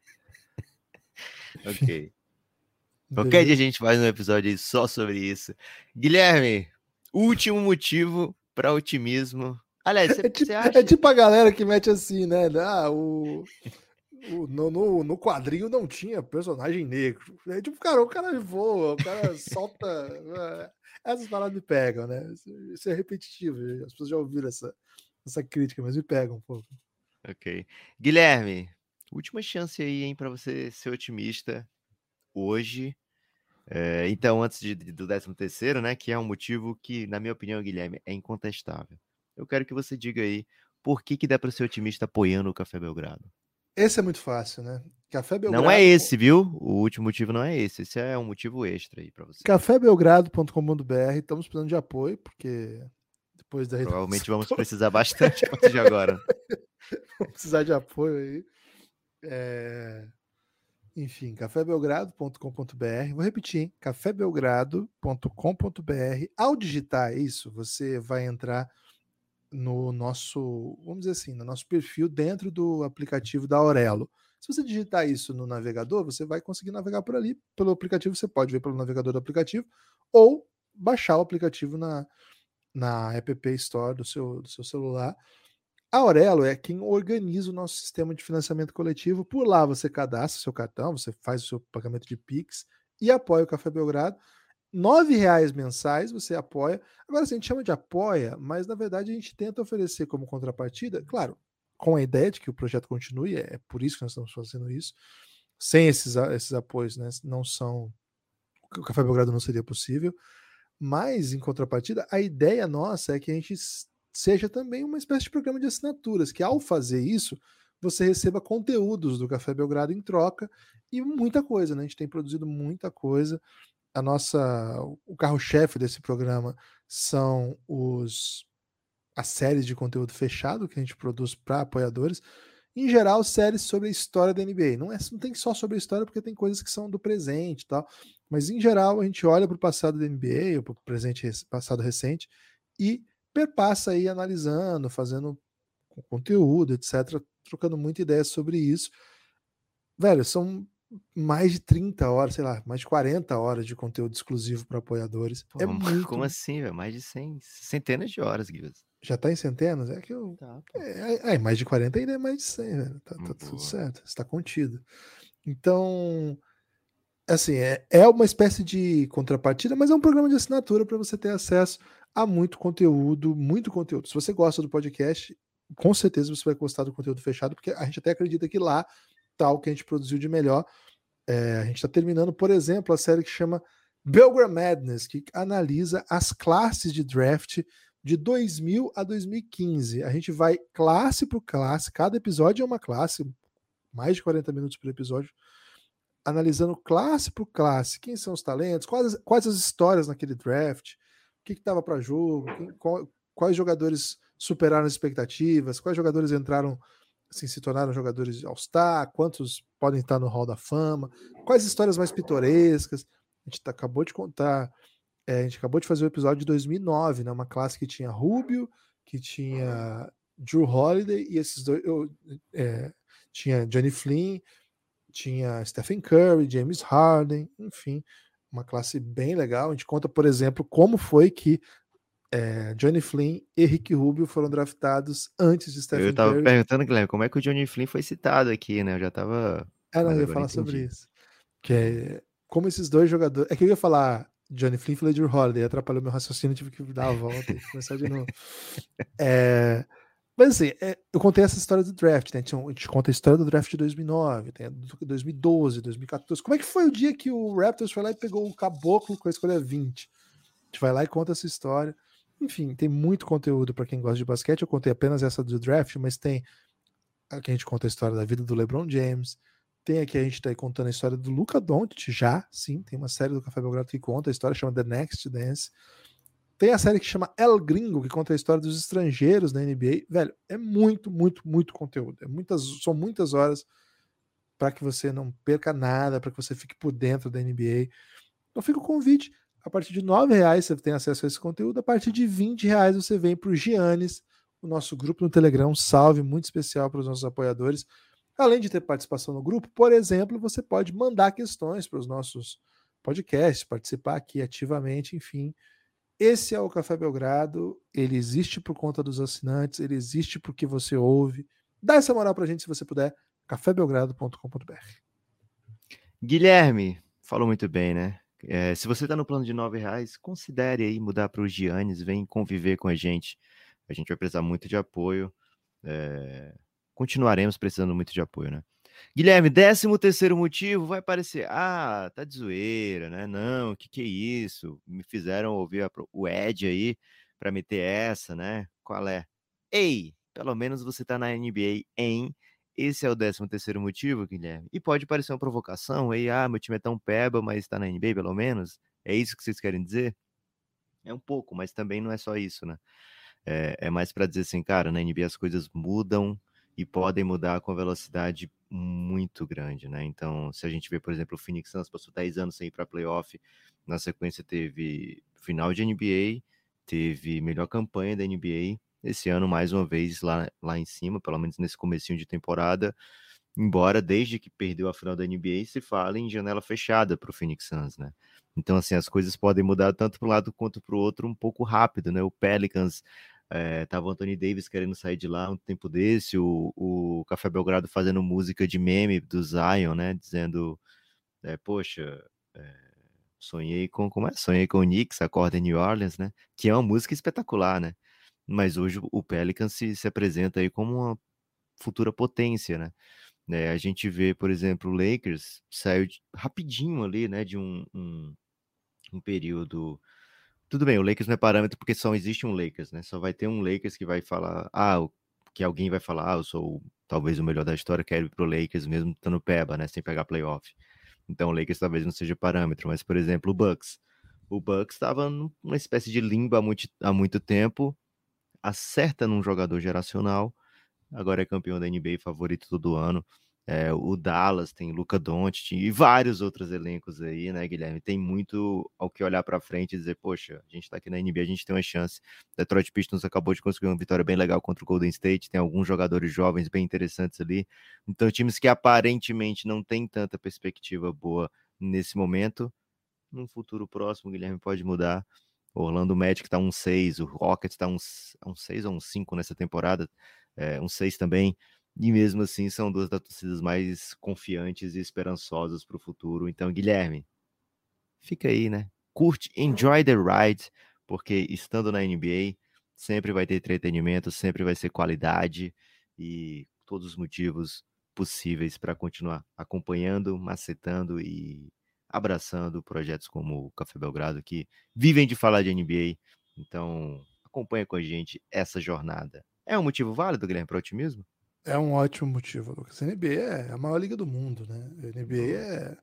ok. Qualquer dia a gente faz um episódio só sobre isso. Guilherme, último motivo para otimismo. Aliás, é, tipo, acha... é tipo a galera que mete assim, né? Ah, o, no, no, no, quadrinho não tinha personagem negro. É tipo, cara, o cara voa, o cara solta. É, essas palavras me pegam, né? Isso é repetitivo. As pessoas já ouviram essa, essa crítica, mas me pegam um pouco. Ok. Guilherme, última chance aí, hein, para você ser otimista hoje. É, então, antes de, do 13 terceiro, né, que é um motivo que, na minha opinião, Guilherme, é incontestável. Eu quero que você diga aí por que, que dá para ser otimista apoiando o Café Belgrado. Esse é muito fácil, né? Café Belgrado. Não é esse, viu? O último motivo não é esse. Esse é um motivo extra aí para você. Cafébelgrado.com.br. Estamos precisando de apoio, porque depois da Provavelmente vamos precisar bastante a partir de agora. vamos precisar de apoio aí. É... Enfim, cafébelgrado.com.br. Vou repetir, hein? cafébelgrado.com.br. Ao digitar isso, você vai entrar no nosso, vamos dizer assim, no nosso perfil dentro do aplicativo da Aurelo. Se você digitar isso no navegador, você vai conseguir navegar por ali. Pelo aplicativo, você pode ver pelo navegador do aplicativo ou baixar o aplicativo na, na App Store do seu, do seu celular. A Aurelo é quem organiza o nosso sistema de financiamento coletivo. Por lá você cadastra seu cartão, você faz o seu pagamento de Pix e apoia o Café Belgrado. Nove reais mensais você apoia. Agora, assim, a gente chama de apoia, mas na verdade a gente tenta oferecer como contrapartida, claro, com a ideia de que o projeto continue, é, é por isso que nós estamos fazendo isso. Sem esses, esses apoios, né, não são. O Café Belgrado não seria possível. Mas, em contrapartida, a ideia nossa é que a gente seja também uma espécie de programa de assinaturas, que ao fazer isso, você receba conteúdos do Café Belgrado em troca e muita coisa, né? A gente tem produzido muita coisa. A nossa, o carro-chefe desse programa são os as séries de conteúdo fechado que a gente produz para apoiadores. Em geral, séries sobre a história da NBA. Não, é, não tem só sobre a história, porque tem coisas que são do presente e tal. Mas em geral, a gente olha para o passado da NBA, ou para o presente passado recente, e perpassa aí analisando, fazendo conteúdo, etc., trocando muita ideia sobre isso. Velho, são mais de 30 horas, sei lá, mais de 40 horas de conteúdo exclusivo para apoiadores. Pô, é muito... Como assim, velho? Mais de 100, centenas de horas, Guilherme. Já tá em centenas? É que eu. Tá, é, é, mais de 40 ainda é mais de 100, velho. Tá, tá tudo certo, está contido. Então, assim, é, é uma espécie de contrapartida, mas é um programa de assinatura para você ter acesso a muito conteúdo, muito conteúdo. Se você gosta do podcast, com certeza você vai gostar do conteúdo fechado, porque a gente até acredita que lá o que a gente produziu de melhor. É, a gente está terminando, por exemplo, a série que chama Belgram Madness, que analisa as classes de draft de 2000 a 2015. A gente vai classe por classe, cada episódio é uma classe, mais de 40 minutos por episódio, analisando classe por classe, quem são os talentos, quais, quais as histórias naquele draft, o que estava para jogo, quem, qual, quais jogadores superaram as expectativas, quais jogadores entraram, assim, se tornaram jogadores All-Star, quantos podem estar no Hall da Fama, quais histórias mais pitorescas. A gente tá, acabou de contar é, a gente acabou de fazer o episódio de 2009, né? Uma classe que tinha Rubio, que tinha Drew Holiday e esses dois. Eu, é, tinha Johnny Flynn, tinha Stephen Curry, James Harden, enfim, uma classe bem legal. A gente conta, por exemplo, como foi que é, Johnny Flynn e Rick Rubio foram draftados antes de Stephen Curry. Eu tava perguntando, Guilherme, como é que o Johnny Flynn foi citado aqui, né? Eu já tava. É, não, eu ia falar sobre isso. Que é como esses dois jogadores. É que eu ia falar Johnny Flynn e Drew Holiday. Atrapalhou meu raciocínio, tive que dar a volta e começar de novo. É, mas assim, é, eu contei essa história do draft, né? A gente conta a história do draft de 2009, tem 2012, 2014. Como é que foi o dia que o Raptors foi lá e pegou o caboclo com a escolha 20? A gente vai lá e conta essa história. Enfim, tem muito conteúdo para quem gosta de basquete. Eu contei apenas essa do draft, mas tem aqui a gente conta a história da vida do LeBron James, tem aqui a gente está contando a história do Luca Doncic já, sim, tem uma série do Café Belgrado que conta a história, chama The Next Dance. Tem a série que chama El Gringo, que conta a história dos estrangeiros na NBA. Velho, é muito, muito, muito conteúdo. É muitas, são muitas horas para que você não perca nada, para que você fique por dentro da NBA. Então fica o convite. A partir de R$ reais você tem acesso a esse conteúdo. A partir de R$ reais você vem para o Giannis, o nosso grupo no Telegram. Salve muito especial para os nossos apoiadores. Além de ter participação no grupo, por exemplo, você pode mandar questões para os nossos podcasts, participar aqui ativamente, enfim. Esse é o Café Belgrado, ele existe por conta dos assinantes, ele existe porque você ouve. Dá essa moral para a gente se você puder, cafébelgrado.com.br. Guilherme, falou muito bem, né? É, se você está no plano de nove reais, considere aí mudar para os Giannis, vem conviver com a gente. A gente vai precisar muito de apoio. É, continuaremos precisando muito de apoio, né? Guilherme, décimo terceiro motivo vai parecer, ah, tá de zoeira, né? Não, que que é isso? Me fizeram ouvir a, o Ed aí para meter essa, né? Qual é? Ei, pelo menos você tá na NBA em esse é o décimo terceiro motivo, Guilherme. E pode parecer uma provocação, aí, ah, meu time é tão peba, mas tá na NBA pelo menos. É isso que vocês querem dizer? É um pouco, mas também não é só isso, né? É, é mais para dizer assim, cara, na NBA as coisas mudam, e podem mudar com velocidade muito grande, né? Então, se a gente vê, por exemplo, o Phoenix Suns passou 10 anos sem ir para playoff, na sequência teve final de NBA, teve melhor campanha da NBA, esse ano mais uma vez lá, lá em cima, pelo menos nesse comecinho de temporada, embora desde que perdeu a final da NBA se fale em janela fechada para o Phoenix Suns, né? Então, assim, as coisas podem mudar tanto para um lado quanto para o outro um pouco rápido, né? O Pelicans é, tava o Anthony Davis querendo sair de lá um tempo desse, o, o Café Belgrado fazendo música de meme do Zion, né? Dizendo, é, poxa, é, sonhei com, como é? Sonhei com o Knicks, Acorda em New Orleans, né? Que é uma música espetacular, né? Mas hoje o Pelicans se, se apresenta aí como uma futura potência, né? né? A gente vê, por exemplo, o Lakers saiu de, rapidinho ali, né? De um, um, um período tudo bem, o Lakers não é parâmetro porque só existe um Lakers, né? Só vai ter um Lakers que vai falar, ah, que alguém vai falar, ah, eu sou talvez o melhor da história, quero ir pro Lakers mesmo estando peba, né? Sem pegar playoff. Então o Lakers talvez não seja parâmetro, mas por exemplo, o Bucks. O Bucks estava numa espécie de limbo há muito, há muito tempo, acerta num jogador geracional, agora é campeão da NBA favorito todo ano. É, o Dallas tem Luca Doncic e vários outros elencos aí, né, Guilherme? Tem muito ao que olhar para frente e dizer, poxa, a gente tá aqui na NBA, a gente tem uma chance. Detroit Pistons acabou de conseguir uma vitória bem legal contra o Golden State, tem alguns jogadores jovens bem interessantes ali. Então, times que aparentemente não têm tanta perspectiva boa nesse momento, num futuro próximo, Guilherme pode mudar. O Orlando Magic tá um 6, o Rockets tá um, um 6 ou um 5 nessa temporada, é, um 6 também. E mesmo assim, são duas das torcidas mais confiantes e esperançosas para o futuro. Então, Guilherme, fica aí, né? Curte, enjoy the ride, porque estando na NBA, sempre vai ter entretenimento, sempre vai ser qualidade e todos os motivos possíveis para continuar acompanhando, macetando e abraçando projetos como o Café Belgrado, que vivem de falar de NBA. Então, acompanha com a gente essa jornada. É um motivo válido, Guilherme, para otimismo? É um ótimo motivo, Lucas. A NBA é a maior liga do mundo, né? A NBA é.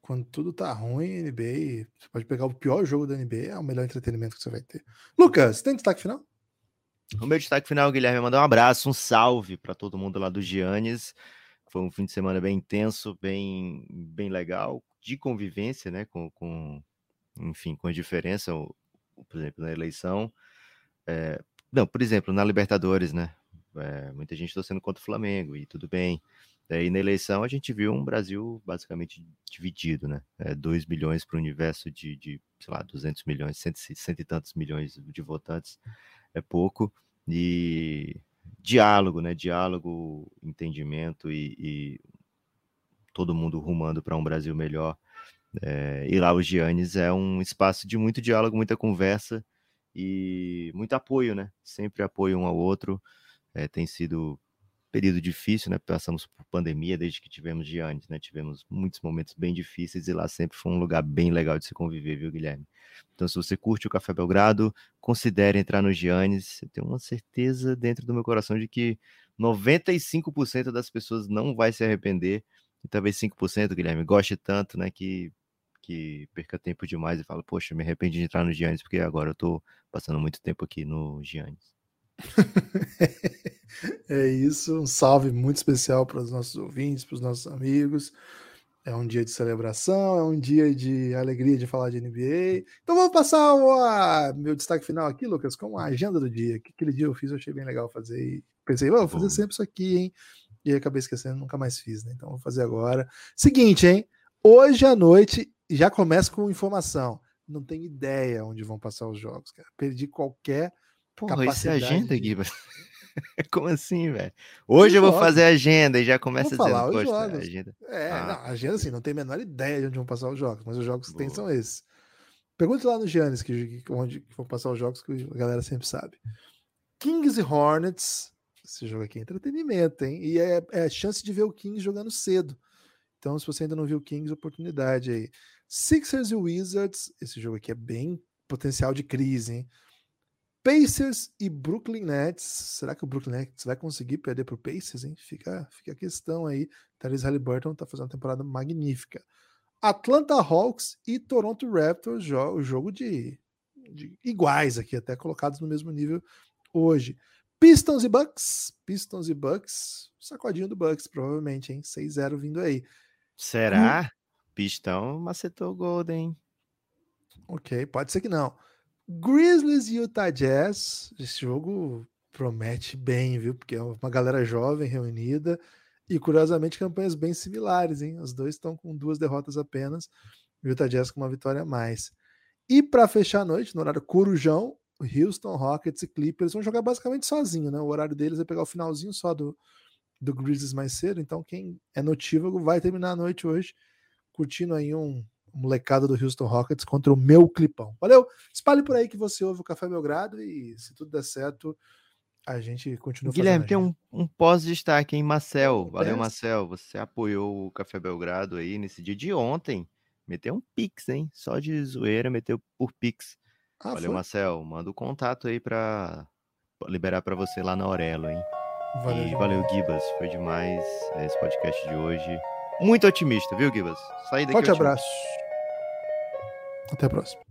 Quando tudo tá ruim, NBA. Você pode pegar o pior jogo da NBA, é o melhor entretenimento que você vai ter. Lucas, tem destaque final? O meu destaque final, Guilherme, é mandar um abraço, um salve para todo mundo lá do Giannis. Foi um fim de semana bem intenso, bem, bem legal, de convivência, né? Com, com enfim, com a diferença, por exemplo, na eleição. É, não, por exemplo, na Libertadores, né? é, muita gente torcendo contra o Flamengo, e tudo bem. E na eleição a gente viu um Brasil basicamente dividido, né? É, 2 milhões para o universo de, de, sei lá, 200 milhões, cento, cento e tantos milhões de votantes, é pouco. E diálogo, né? Diálogo, entendimento e, e todo mundo rumando para um Brasil melhor. É, e lá o Giannis é um espaço de muito diálogo, muita conversa e muito apoio, né? Sempre apoio um ao outro. É, tem sido período difícil, né? Passamos por pandemia desde que tivemos Giannis, né? Tivemos muitos momentos bem difíceis e lá sempre foi um lugar bem legal de se conviver, viu, Guilherme? Então, se você curte o Café Belgrado, considere entrar no Giannis. Eu tenho uma certeza dentro do meu coração de que 95% das pessoas não vai se arrepender e talvez 5%, Guilherme, goste tanto, né, que que perca tempo demais e fala, poxa, me arrependi de entrar no Giannis porque agora eu tô passando muito tempo aqui no Giannis. é isso, um salve muito especial para os nossos ouvintes, para os nossos amigos. É um dia de celebração, é um dia de alegria de falar de NBA. Então vamos passar o meu destaque final aqui, Lucas, com a agenda do dia. Que aquele dia eu fiz, eu achei bem legal fazer. E pensei, vou fazer sempre isso aqui, hein? E acabei esquecendo, nunca mais fiz, né? Então vou fazer agora. Seguinte, hein? Hoje à noite, já começo com informação. Não tenho ideia onde vão passar os jogos, cara. Perdi qualquer Porra, isso é agenda, de... Como assim, velho? Hoje eu vou fazer agenda e já começa vou dizendo, poxa, jogos. agenda. É, ah. não, agenda assim, não tem a menor ideia de onde vão passar os jogos, mas os jogos que tem são esses. Pergunte lá no Giannis que, onde vão passar os jogos que a galera sempre sabe. Kings e Hornets, esse jogo aqui é entretenimento, hein? E é, é a chance de ver o Kings jogando cedo. Então, se você ainda não viu o Kings, oportunidade aí. Sixers e Wizards, esse jogo aqui é bem potencial de crise, hein? Pacers e Brooklyn Nets. Será que o Brooklyn Nets vai conseguir perder para o Pacers? Hein? Fica, fica a questão aí. Therese Halliburton está fazendo uma temporada magnífica. Atlanta Hawks e Toronto Raptors, o jogo de, de, iguais aqui, até colocados no mesmo nível hoje. Pistons e Bucks, Pistons e Bucks, sacodinho do Bucks, provavelmente, hein? 6-0 vindo aí. Será? Hum. Pistão macetou o Golden. Ok, pode ser que não. Grizzlies e Utah Jazz. Esse jogo promete bem, viu? Porque é uma galera jovem reunida e, curiosamente, campanhas bem similares, hein? Os dois estão com duas derrotas apenas. Utah Jazz com uma vitória a mais. E para fechar a noite, no horário corujão, Houston Rockets e Clippers vão jogar basicamente sozinho, né? O horário deles é pegar o finalzinho só do, do Grizzlies mais cedo. Então, quem é notívago vai terminar a noite hoje curtindo aí um molecada do Houston Rockets contra o meu clipão. Valeu? Espalhe por aí que você ouve o Café Belgrado e se tudo der certo, a gente continua Guilherme, tem um, um pós-destaque, hein? Marcel. Valeu, peço. Marcel. Você apoiou o Café Belgrado aí nesse dia de ontem. Meteu um Pix, hein? Só de zoeira, meteu por Pix. Ah, Valeu, foi? Marcel. Manda o contato aí pra liberar pra você lá na Aurelo, hein? Valeu, e valeu, Gibas. Foi demais é, esse podcast de hoje. Muito otimista, viu, Gibas? Saí daqui Forte otimista. abraço. Até a próxima.